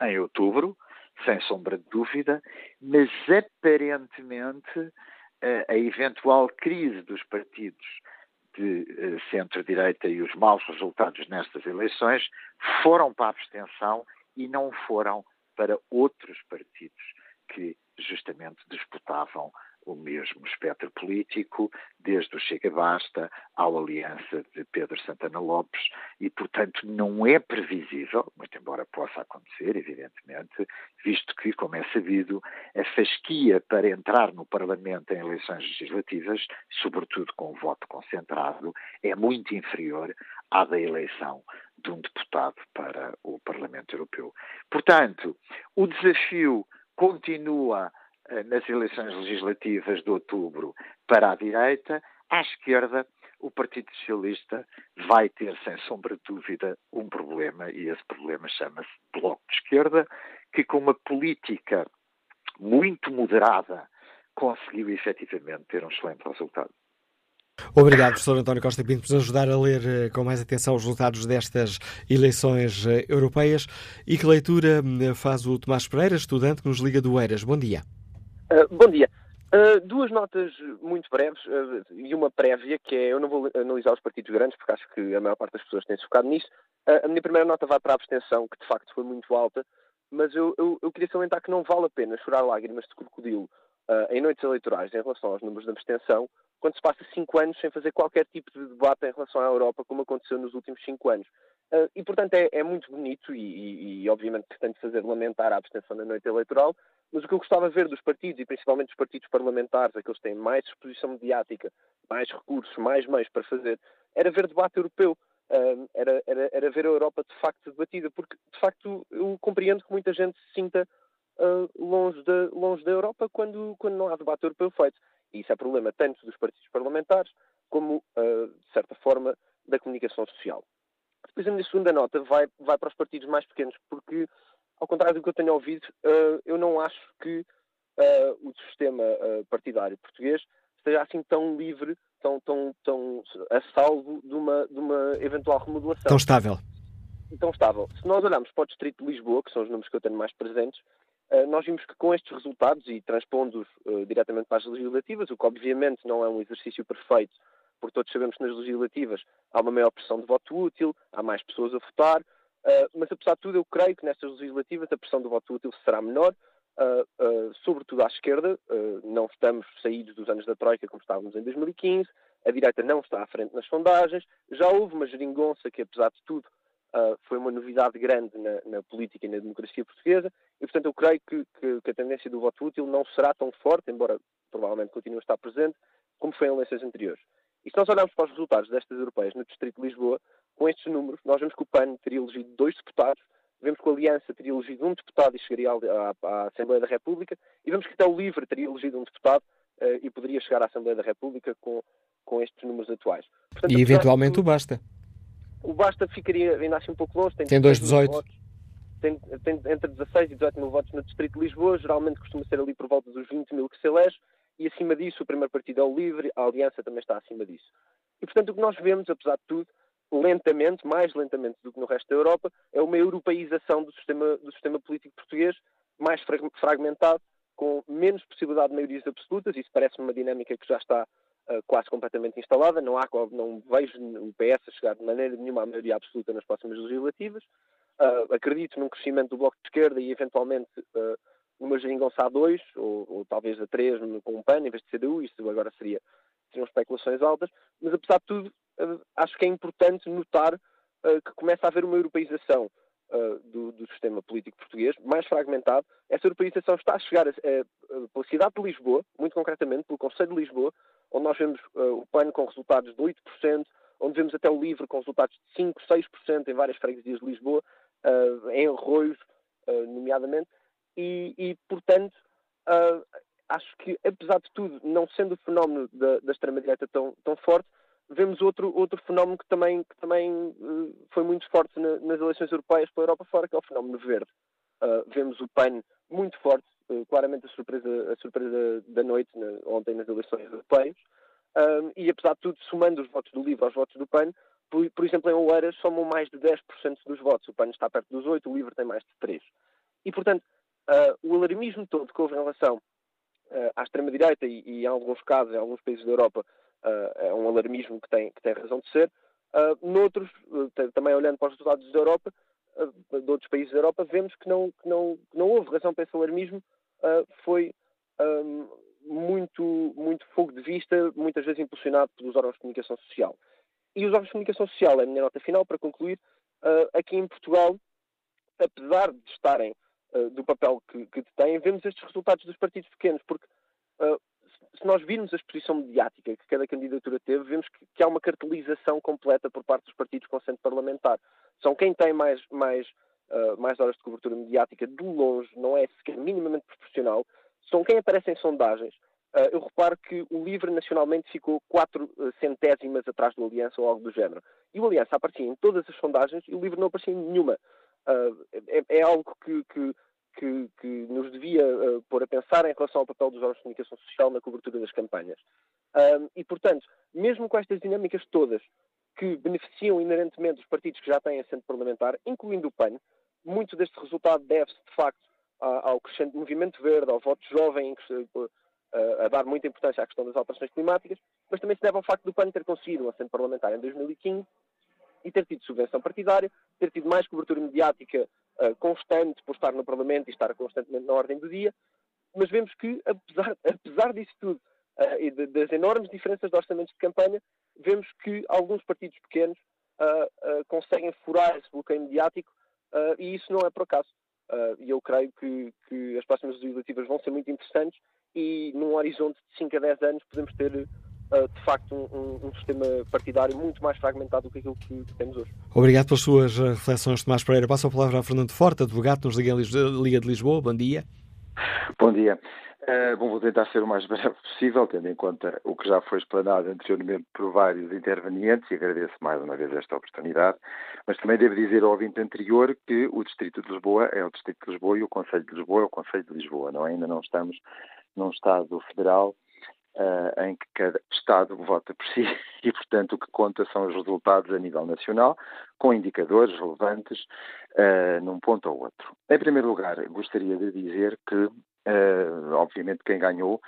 em outubro sem sombra de dúvida, mas aparentemente a eventual crise dos partidos de eh, centro-direita e os maus resultados nestas eleições foram para a abstenção e não foram para outros partidos que justamente disputavam o mesmo espectro político, desde o Chega Basta à Aliança de Pedro Santana Lopes, e, portanto, não é previsível, muito embora possa acontecer, evidentemente, visto que, como é sabido, a fasquia para entrar no Parlamento em eleições legislativas, sobretudo com o voto concentrado, é muito inferior à da eleição de um deputado para o Parlamento Europeu. Portanto, o desafio continua nas eleições legislativas de outubro para a direita, à esquerda, o Partido Socialista vai ter, sem sombra de dúvida, um problema, e esse problema chama-se Bloco de Esquerda, que com uma política muito moderada conseguiu efetivamente ter um excelente resultado. Obrigado, professor António Costa Pinto, por nos ajudar a ler eh, com mais atenção os resultados destas eleições eh, europeias. E que leitura faz o Tomás Pereira, estudante que nos liga do Eiras? Bom dia. Uh, bom dia. Uh, duas notas muito breves uh, e uma prévia, que é, eu não vou analisar os partidos grandes, porque acho que a maior parte das pessoas tem se focado nisso. a minha primeira nota vai para a abstenção, que de facto foi muito alta, mas eu, eu, eu queria salientar que não vale a pena chorar lágrimas de crocodilo em noites eleitorais em relação aos números de abstenção, quando se passa cinco anos sem fazer qualquer tipo de debate em relação à Europa, como aconteceu nos últimos cinco anos. Uh, e, portanto, é, é muito bonito e, e, e, obviamente, que tem de fazer lamentar a abstenção na noite eleitoral, mas o que eu gostava de ver dos partidos, e principalmente dos partidos parlamentares, aqueles que têm mais exposição mediática, mais recursos, mais meios para fazer, era ver debate europeu. era, era, era, ver a Europa de facto debatida, porque de facto eu compreendo que muita gente se sinta uh, longe, da, longe da Europa quando, quando não há debate europeu feito. E isso é problema tanto dos partidos parlamentares como, uh, de certa forma, da comunicação social. Depois a minha segunda nota vai, vai para os partidos mais pequenos, porque, ao contrário do que eu tenho ouvido, eu não acho que o sistema partidário português esteja assim tão livre tão, tão, tão a salvo de uma, de uma eventual remodelação. Tão estável. Tão estável. Se nós olharmos para o Distrito de Lisboa, que são os números que eu tenho mais presentes, uh, nós vimos que com estes resultados, e transpondo-os uh, diretamente para as legislativas, o que obviamente não é um exercício perfeito, porque todos sabemos que nas legislativas há uma maior pressão de voto útil, há mais pessoas a votar, uh, mas apesar de tudo eu creio que nestas legislativas a pressão do voto útil será menor, Uh, uh, sobretudo à esquerda, não estamos saídos dos anos da Troika como estávamos em 2015, a direita não está à frente nas sondagens, já houve uma geringonça que, apesar de tudo, foi uma novidade grande na, na, política e na democracia portuguesa, e portanto eu creio que, que, que, a tendência do voto útil não será tão forte, embora provavelmente continue a estar presente, como foi em eleições anteriores. E se nós olharmos para os resultados destas europeias no Distrito de Lisboa, com estes números, nós vemos que o PAN teria elegido dois deputados, Vemos que a Aliança teria elegido um deputado e chegaria à, à, Assembleia da República, e vemos que até o LIVRE teria elegido um deputado uh, e poderia chegar à Assembleia da República com, com estes números atuais. Portanto, e eventualmente o Basta. O Basta ficaria ainda assim um pouco longe. Tem, tem 2,18. Tem, tem entre 16 e 18 mil votos no Distrito de Lisboa, geralmente costuma ser ali por volta dos 20 mil que se elege, e acima disso o primeiro partido é o LIVRE, a Aliança também está acima disso. E portanto o que nós vemos, apesar de tudo, lentamente, mais lentamente do que no resto da Europa, é uma europeização do sistema, do sistema político português, mais fragmentado, com menos possibilidade de maiorias absolutas. Isso parece uma dinâmica que já está uh, quase completamente instalada. Não, há, não vejo o PS chegar de maneira nenhuma à maioria absoluta nas próximas legislativas. Uh, acredito num crescimento do Bloco de Esquerda e, eventualmente, uh, numa geringonça a 2, ou, ou, talvez a 3 com um PAN em vez de CDU. Isso agora seria, seriam especulações altas. Mas, apesar de tudo, acho que é importante notar uh, que começa a haver uma europeização uh, do, do, sistema político português, mais fragmentado. Essa europeização está a chegar pela cidade de Lisboa, muito concretamente pelo Conselho de Lisboa, onde nós vemos o PAN com resultados de 8%, onde vemos até o LIVRE com resultados de 5%, 6% em várias freguesias de Lisboa, em Arroios, nomeadamente, e, e portanto, acho que, apesar de tudo, não sendo o fenómeno da, da extrema-direita tão, tão forte, vemos outro, outro fenómeno que também, que também uh, foi muito forte na, nas eleições europeias pela Europa fora, que é o fenómeno verde. Uh, vemos o PAN muito forte, uh, claramente a surpresa, a surpresa da noite na, ontem nas eleições europeias, e apesar de tudo, somando os votos do LIVRE aos votos do PAN, por, por exemplo, em Oeiras somam mais de 10% dos votos. O PAN está perto dos 8%, o LIVRE tem mais de 3%. E, portanto, o alarmismo todo que houve em relação à extrema-direita e, e, em alguns casos, em alguns países da Europa, é um alarmismo que tem, que tem razão de ser. Uh, noutros, uh, também olhando para os resultados da Europa, de outros países da Europa, vemos que não, que não, que não houve razão para esse alarmismo. foi um, muito, muito fogo de vista, muitas vezes impulsionado pelos órgãos de comunicação social. E os órgãos de comunicação social, é a minha nota final para concluir, aqui em Portugal, apesar de estarem do papel que, que têm, vemos estes resultados dos partidos pequenos, porque se nós virmos a exposição mediática que cada candidatura teve, vemos que, que há uma cartelização completa por parte dos partidos com centro parlamentar. São quem tem mais, mais, uh, mais horas de cobertura mediática de longe, não é sequer minimamente proporcional, são quem aparece em sondagens. Uh, eu reparo que o LIVRE nacionalmente ficou quatro uh, centésimas atrás do Aliança ou algo do género. E o Aliança aparecia em todas as sondagens e o LIVRE não aparecia em nenhuma. É, é, algo que, que que, que nos devia uh, pôr a pensar em relação ao papel dos órgãos de comunicação social na cobertura das campanhas. Um, e, portanto, mesmo com estas dinâmicas todas que beneficiam inerentemente os partidos que já têm assento parlamentar, incluindo o PAN, muito deste resultado deve-se, de facto, ao crescente movimento verde, ao voto jovem, uh, a dar muita importância à questão das alterações climáticas, mas também se deve ao facto do PAN ter conseguido um assento parlamentar em 2015 e ter tido subvenção partidária, ter tido mais cobertura mediática uh, constante por estar no Parlamento e estar constantemente na ordem do dia, mas vemos que, apesar, [LAUGHS] apesar disso tudo uh, e de, das enormes diferenças de orçamentos de campanha, vemos que alguns partidos pequenos uh, conseguem furar esse bloqueio mediático e isso não é por acaso. E eu creio que, que as próximas legislativas vão ser muito interessantes e num horizonte de 5 a 10 anos podemos ter de facto um, um, sistema partidário muito mais fragmentado do que aquilo que, temos hoje. Obrigado pelas suas reflexões, Tomás Pereira. Passo a palavra a Fernando Forte, advogado nos Liga de Lisboa. Bom dia. Bom dia. Uh, bom, vou tentar ser o mais [LAUGHS] breve possível, tendo em conta o que já foi explanado anteriormente por vários intervenientes, e agradeço mais uma vez esta oportunidade, mas também devo dizer ao ouvinte anterior que o Distrito de Lisboa é o Distrito de Lisboa e o Conselho de Lisboa é o Conselho de Lisboa, não é? Ainda não estamos num Estado federal uh, em que cada Estado vota por si [LAUGHS] e, portanto, o que conta são os resultados a nível nacional, com indicadores relevantes uh, num ponto ou outro. Em primeiro lugar, gostaria de dizer que Uh, obviamente quem ganhou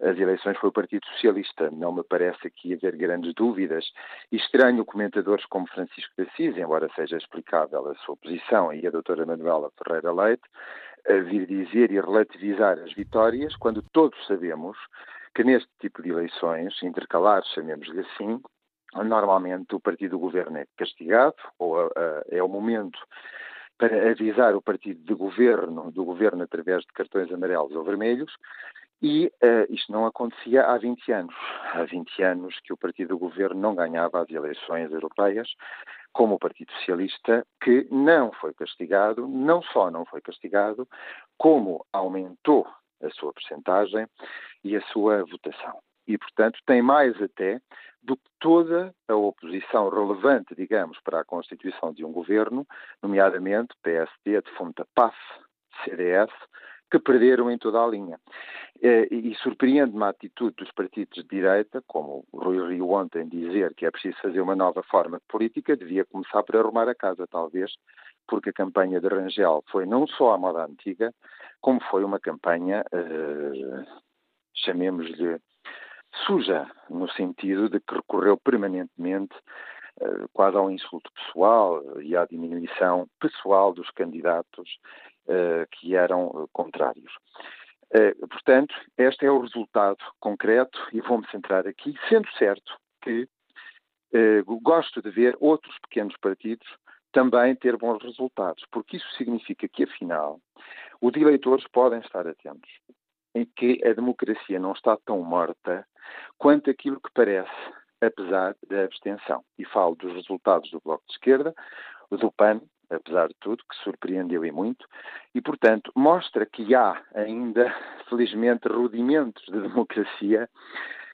as eleições foi o Partido Socialista. Não me parece aqui haver grandes dúvidas. E estranho comentadores como Francisco de Assis, embora seja explicável a sua posição, e a doutora Manuela Ferreira Leite, vir dizer e relativizar as vitórias, quando todos sabemos que neste tipo de eleições, intercalares, chamemos-lhe assim, normalmente o partido do governo é castigado, ou uh, é o momento para avisar o partido de governo, do governo através de cartões amarelos ou vermelhos, e uh, isto não acontecia há 20 anos. Há 20 anos que o partido do governo não ganhava as eleições europeias, como o Partido Socialista, que não foi castigado, não só não foi castigado, como aumentou a sua percentagem e a sua votação. E, portanto, tem mais até do que toda a oposição relevante, digamos, para a constituição de um governo, nomeadamente PSD, a defunta PAF, CDS, que perderam em toda a linha. Eh, e surpreende-me a atitude dos partidos de direita, como o Rui Rio ontem dizer que é preciso fazer uma nova forma de política, devia começar por arrumar a casa, talvez, porque a campanha de Rangel foi não só a moda antiga, como foi uma campanha, eh, chamemos-lhe, suja, no sentido de que recorreu permanentemente uh, quase ao insulto pessoal e à diminuição pessoal dos candidatos uh, que eram contrários. portanto, este é o resultado concreto e vou-me centrar aqui, sendo certo que gosto de ver outros pequenos partidos também ter bons resultados, porque isso significa que, afinal, os eleitores podem estar atentos em que a democracia não está tão morta quanto aquilo que parece, apesar da abstenção. E falo dos resultados do Bloco de Esquerda, do PAN, apesar de tudo, que surpreendeu e muito, e, portanto, mostra que há ainda, felizmente, rudimentos de democracia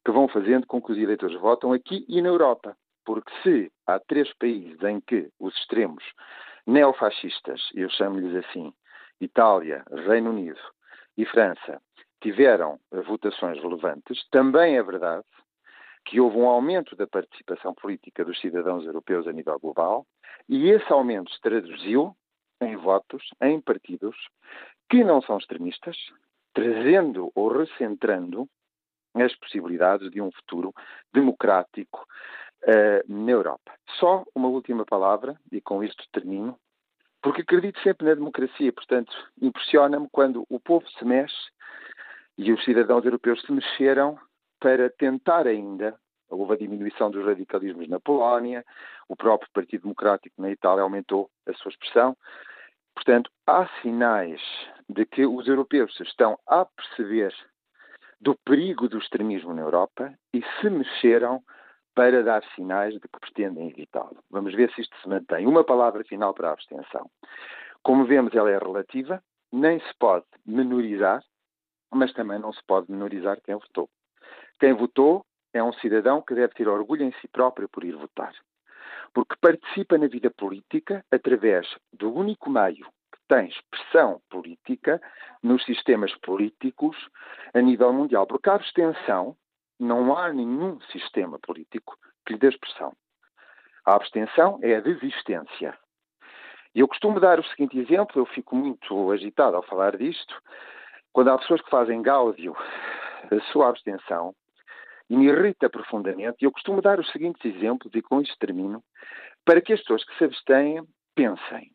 que vão fazendo com que os eleitores votam aqui e na Europa. Porque se há três países em que os extremos neofascistas, eu chamo-lhes assim, Itália, Reino Unido e França, tiveram votações relevantes, também é verdade que houve um aumento da participação política dos cidadãos europeus a nível global e esse aumento se traduziu em votos em partidos que não são extremistas, trazendo ou recentrando as possibilidades de um futuro democrático uh, na Europa. Só uma última palavra, e com isto termino, porque acredito sempre na democracia, portanto, impressiona-me quando o povo se mexe e os cidadãos europeus se mexeram para tentar ainda. Houve a diminuição dos radicalismos na Polónia, o próprio Partido Democrático na Itália aumentou a sua expressão. Portanto, há sinais de que os europeus se estão a perceber do perigo do extremismo na Europa e se mexeram para dar sinais de que pretendem evitá-lo. Vamos ver se isto se mantém. Uma palavra final para a abstenção. Como vemos, ela é relativa, nem se pode menorizar, mas também não se pode menorizar quem votou. Quem votou é um cidadão que deve ter orgulho em si próprio por ir votar. Porque participa na vida política através do único meio que tem expressão política nos sistemas políticos a nível mundial. Porque a abstenção não há nenhum sistema político que lhe dê expressão. A abstenção é a desistência. E eu costumo dar o seguinte exemplo, eu fico muito agitado ao falar disto, quando há pessoas que fazem gáudio a sua abstenção, e me irrita profundamente, eu costumo dar os seguintes exemplos, e com isto termino, para que as pessoas que se abstêm pensem.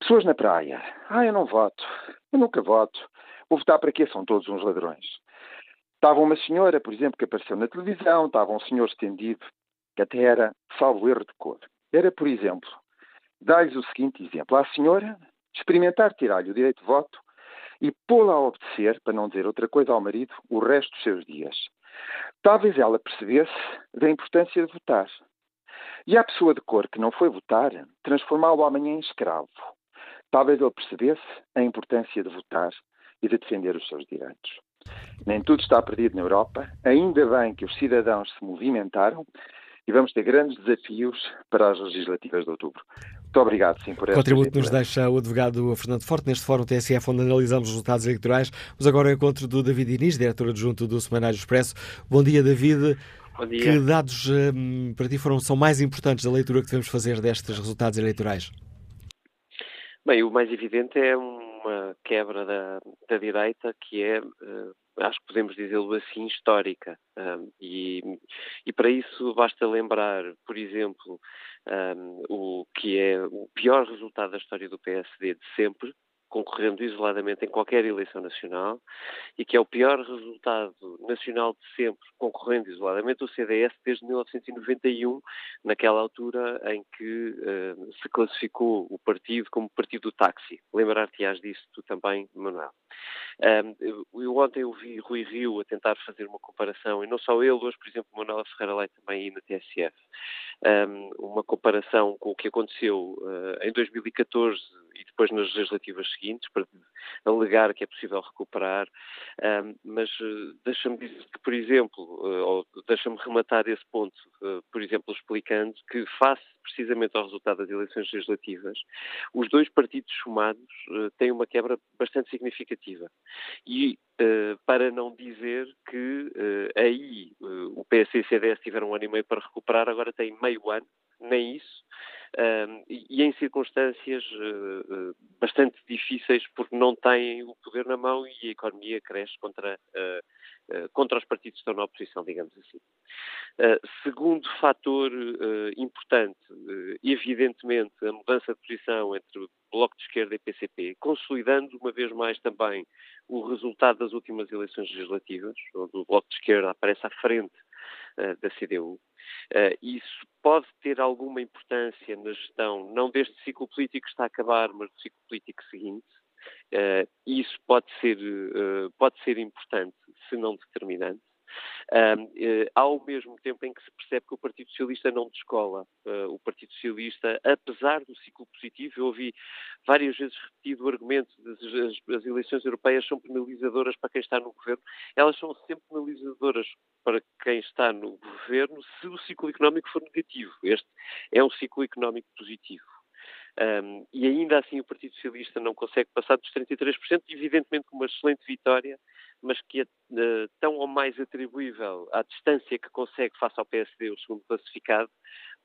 Pessoas na praia. Ah, eu não voto. Eu nunca voto. Vou votar para quê? São todos uns ladrões. Estava uma senhora, por exemplo, que apareceu na televisão, estava um senhor estendido, que até era salvo erro de cor. Era, por exemplo, dar-lhes o seguinte exemplo. À senhora experimentar tirar-lhe o direito de voto e pô-la a obedecer, para não dizer outra coisa ao marido, o resto dos seus dias. talvez ela percebesse da importância de votar. E a pessoa de cor que não foi votar, transformá-lo amanhã em escravo. Talvez ele percebesse a importância de votar e de defender os seus direitos. Nem tudo está perdido na Europa. Ainda bem que os cidadãos se movimentaram e vamos ter grandes desafios para as legislativas de outubro. Muito obrigado, sim, por esta Contributo que nos deixa o advogado Fernando Forte neste Fórum TSF, onde analisamos os resultados eleitorais. Mas agora o encontro do David Inês, diretor adjunto do Semanário Expresso. Bom dia, David. Bom dia. Que dados um, para ti foram, são mais importantes da leitura que devemos fazer destes resultados eleitorais? Bem, o mais evidente é uma quebra da, da direita que é uh, acho que podemos dizê-lo assim, histórica. E, e, para isso basta lembrar, por exemplo, o que é o pior resultado da história do PSD de sempre, concorrendo isoladamente em qualquer eleição nacional e que é o pior resultado nacional de sempre, concorrendo isoladamente o CDS desde 1991, naquela altura em que uh, se classificou o partido como partido do táxi. Lembrar-te-ás disso tu também, Manuel. Um, eu ontem ouvi Rui Rio a tentar fazer uma comparação, e não só ele, hoje, por exemplo, Manuela Ferreira Leite também aí na TSF, um, uma comparação com o que aconteceu uh, em 2014 e depois nas legislativas seguintes, para alegar que é possível recuperar, um, mas uh, deixa-me dizer que, por exemplo, uh, ou deixa-me rematar esse ponto, por exemplo, explicando que face precisamente ao resultado das eleições legislativas, os dois partidos somados têm uma quebra bastante significativa. E para não dizer que uh, aí uh, o PS e o CDS tiveram um ano e meio para recuperar, agora têm meio ano, nem isso, e, em circunstâncias bastante difíceis porque não têm o poder na mão e a economia cresce contra, contra os partidos que estão na oposição, digamos assim. segundo fator importante, evidentemente, a mudança de posição entre Bloco de Esquerda e PCP, consolidando uma vez mais também o resultado das últimas eleições legislativas, onde o Bloco de Esquerda aparece à frente da CDU. Eh, isso pode ter alguma importância na gestão, não deste ciclo político que está a acabar, mas do ciclo político seguinte. Uh, isso pode ser, pode ser importante, se não determinante. Um, uh, ao mesmo tempo em que se percebe que o Partido Socialista não descola. Uh, o Partido Socialista, apesar do ciclo positivo, eu ouvi várias vezes repetido o argumento de as eleições europeias são penalizadoras para quem está no governo. Elas são sempre penalizadoras para quem está no governo se o ciclo económico for negativo. Este é um ciclo económico positivo. Um, e ainda assim o Partido Socialista não consegue passar dos 33%, evidentemente com uma excelente vitória, mas que é uh, tão ou mais atribuível à distância que consegue face ao PSD, o segundo classificado,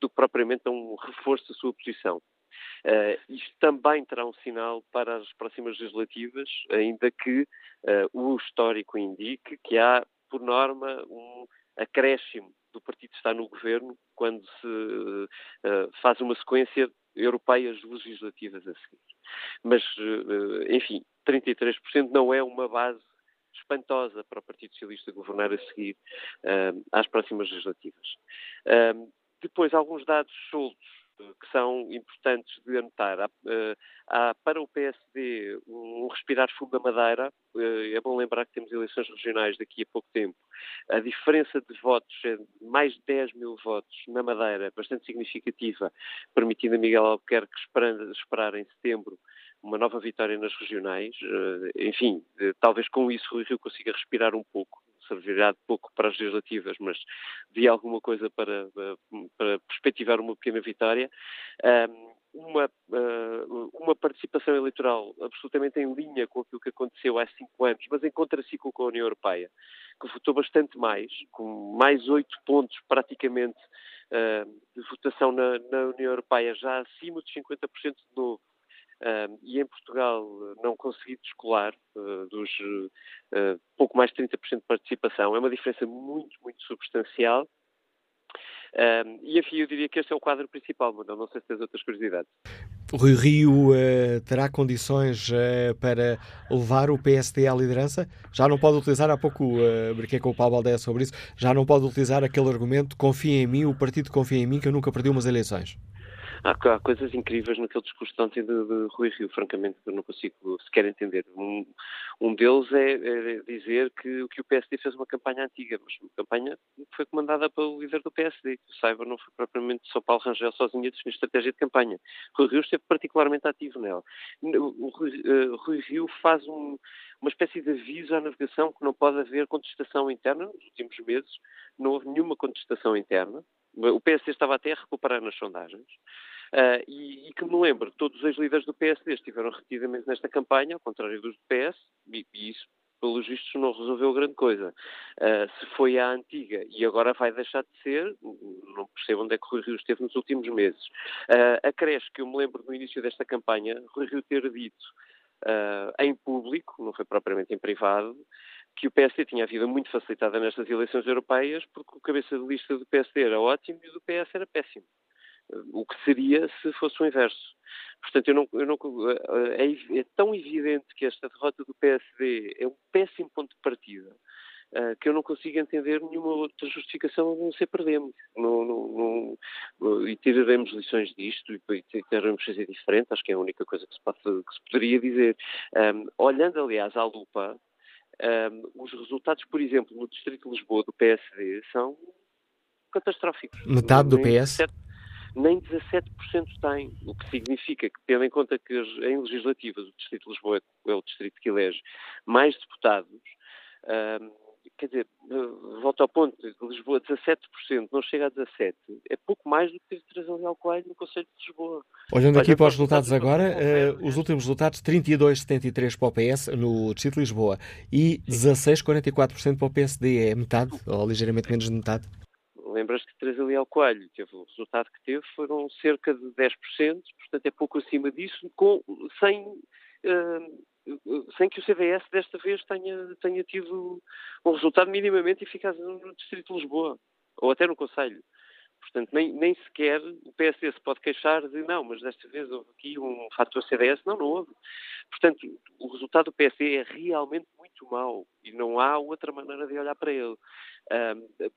do que propriamente a um reforço da sua posição. Uh, isto também terá um sinal para as próximas legislativas, ainda que uh, o histórico indique que há, por norma, um acréscimo do partido que está no governo quando se uh, faz uma sequência europeias legislativas a seguir. Mas, uh, enfim, 33% não é uma base espantosa para o Partido Socialista governar a seguir uh, às próximas legislativas. depois, alguns dados soltos que são importantes de anotar. Há, eh, há, para o PSD um respirar fundo da Madeira. Eh, é bom lembrar que temos eleições regionais daqui a pouco tempo. A diferença de votos é de mais de 10 mil votos na Madeira, bastante significativa, permitindo a Miguel Albuquerque esperar, em setembro uma nova vitória nas regionais. Eh, enfim, talvez com isso o Rio consiga respirar um pouco servirá de pouco para as legislativas, mas de alguma coisa para, para perspectivar uma pequena vitória. Um, uma, uh, uma participação eleitoral absolutamente em linha com aquilo que aconteceu há cinco anos, mas em contraciclo com a União Europeia, que votou bastante mais, com mais oito pontos praticamente uh, de votação na, na União Europeia, já acima de 50% de novo, Uh, e em Portugal não consegui descolar uh, dos uh, pouco mais de 30% de participação. É uma diferença muito, muito substancial. e enfim, eu diria que este é o quadro principal, mas não sei se tens outras curiosidades. Rui Rio eh, terá condições eh, para levar o PSD à liderança? Já não pode utilizar, há pouco brinquei com o Paulo Aldeia sobre isso, já não pode utilizar aquele argumento confia em mim, o partido confia em mim que eu nunca perdi umas eleições. Há, há, coisas incríveis naquele discurso de ontem de, de Rui Rio, francamente, que eu não consigo sequer entender. Um, um deles é, é, dizer que, que o PSD fez uma campanha antiga, mas uma campanha que foi comandada pelo líder do PSD. Que saiba, não foi propriamente só Paulo Rangel sozinho a definir estratégia de campanha. Rui Rio esteve particularmente ativo nela. Rui, uh, Rui Rio faz um, uma espécie de aviso à navegação que não pode haver contestação interna. Nos últimos meses não houve nenhuma contestação interna. O PSD estava até a recuperar nas sondagens. Uh, e, e, que me lembro, todos os ex-líderes do PSD estiveram repetidamente nesta campanha, ao contrário dos do PS, e, e isso, pelos vistos, não resolveu grande coisa. Uh, se foi a antiga e agora vai deixar de ser, não percebo onde é que Rui Rio esteve nos últimos meses. Uh, acresce que eu me lembro no início desta campanha, Rui Rio ter dito em público, não foi propriamente em privado, que o PSD tinha a vida muito facilitada nestas eleições europeias porque o cabeça de lista do PSD era ótimo e o do PS era péssimo. O que seria se fosse o inverso. Portanto, eu não, eu não, é, é, tão evidente que esta derrota do PSD é um péssimo ponto de partida uh, que eu não consigo entender nenhuma outra justificação a não ser perdemos. Não, não, não, e tiraremos lições disto e, e tentaremos fazer diferente, acho que é a única coisa que se, pode, que se poderia dizer. Um, olhando, aliás, à lupa, um, os resultados, por exemplo, no Distrito de Lisboa do PSD são catastróficos. Metade do PS? Nem 17% tem, o que significa que, tendo em conta que em legislativas o Distrito de Lisboa é o distrito que elege mais deputados, quer dizer, volta ao ponto, de Lisboa 17%, não chega a 17%, é pouco mais do que ter Teresa Leal Coelho no Conselho de Lisboa. Olhando aqui para os resultados agora, uh, os últimos resultados, 32,73% para o PS no Distrito de Lisboa e 16,44% para o PSD, é metade, ou ligeiramente menos de metade? Lembras que Teresa Leal Coelho teve o resultado que teve, foram cerca de 10%, portanto é pouco acima disso, com, sem... Uh, sem que o CDS desta vez tenha, tenha tido um resultado minimamente eficaz no Distrito de Lisboa, ou até no Conselho. Portanto, nem, nem sequer o PSD se pode queixar de não, mas desta vez houve aqui um fator CDS. Não, não houve. Portanto, o resultado do PSD é realmente muito mau e não há outra maneira de olhar para ele. Um,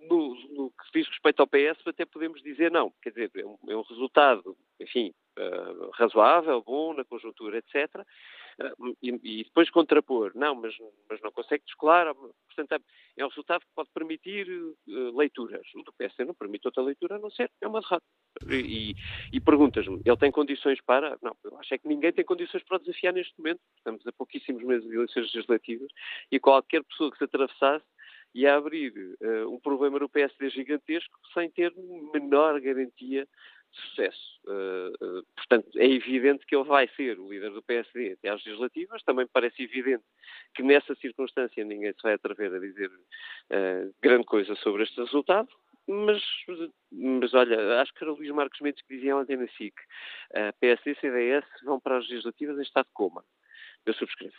no, no, que diz respeito ao PS, até podemos dizer não. Quer dizer, é um, é um resultado, enfim, uh, razoável, bom na conjuntura, etc. Uh, e, e, depois contrapor, não, mas, mas não consegue descolar. Portanto, é um resultado que pode permitir uh, leituras. O do PS não permite outra leitura, a não ser é uma derrota. E, e perguntas-me, ele tem condições para? Não, eu acho é que ninguém tem condições para desafiar neste momento. Estamos a pouquíssimos meses de eleições legislativas e qualquer pessoa que se atravessasse e a abrir uh, um problema no PSD gigantesco sem ter menor garantia de sucesso. Uh, uh, portanto, é evidente que ele vai ser o líder do PSD até às legislativas. Também parece evidente que nessa circunstância ninguém se vai atrever a dizer grande coisa sobre este resultado. Mas, mas olha, acho que era Luís Marcos Mendes que dizia ontem na SIC: PSD e CDS vão para as legislativas em estado de coma. Eu subscrevo.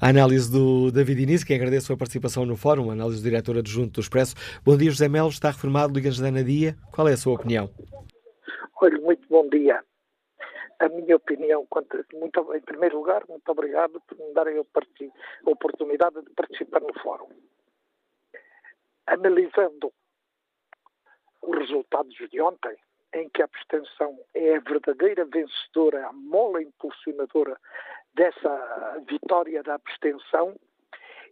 A análise do David Inês, que agradeço a participção no fórum, análise do diretor adjunto do Expresso. Bom dia, José Melo, está reformado, liga-nos da Dia. Qual é a sua opinião? Olha, muito bom dia. A minha opinião, muito, em primeiro lugar, muito obrigado por me darem a oportunidade de participar no fórum. Analisando os resultados de ontem, em que a abstenção é a verdadeira vencedora, a mola impulsionadora dessa vitória da abstenção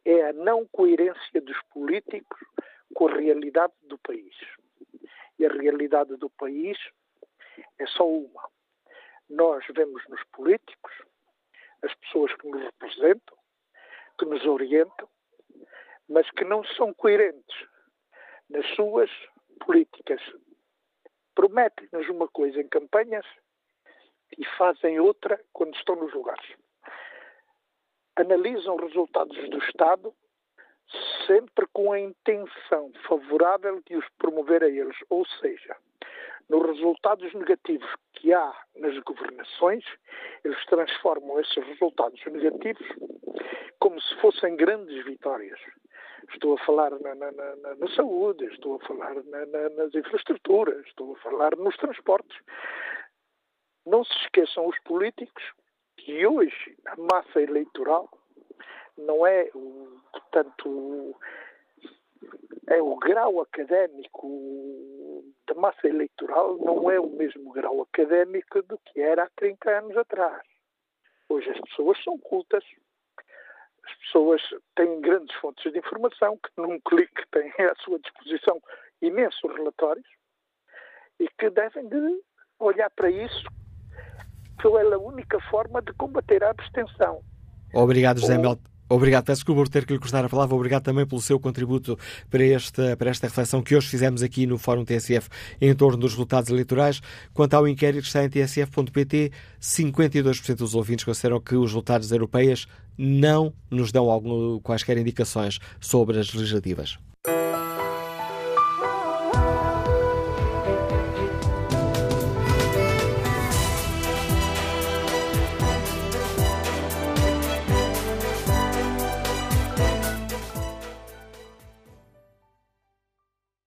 é a não coerência dos políticos com a realidade do país. E a realidade do país é só uma. Nós vemos nos políticos as pessoas que nos representam, que nos orientam, mas que não são coerentes nas suas políticas. Prometem-nos uma coisa em campanhas e fazem outra quando estão nos lugares analisam resultados do Estado sempre com a intenção favorável de os promover a eles, ou seja, nos resultados negativos que há nas governações, eles transformam esses resultados negativos como se fossem grandes vitórias. Estou a falar na, na, na, na saúde, estou a falar nas infraestruturas, estou a falar nos transportes. Não se esqueçam os políticos que hoje a massa eleitoral não é, portanto, é o grau académico da massa eleitoral não é o mesmo grau académico do que era há 30 anos atrás. Hoje as pessoas são cultas, as pessoas têm grandes fontes de informação que num [LAUGHS] clique têm à sua disposição imensos relatórios e que devem de olhar para isso pela única forma de combater a abstenção. Obrigado, José Mel. Obrigado, peço desculpa por ter que lhe cortar a palavra. Obrigado também pelo seu contributo para esta, para esta reflexão que hoje fizemos aqui no Fórum TSF em torno dos resultados eleitorais. Quanto ao inquérito que está em tsf.pt, 52% dos ouvintes consideram que os resultados europeias não nos dão algum, quaisquer indicações sobre as legislativas.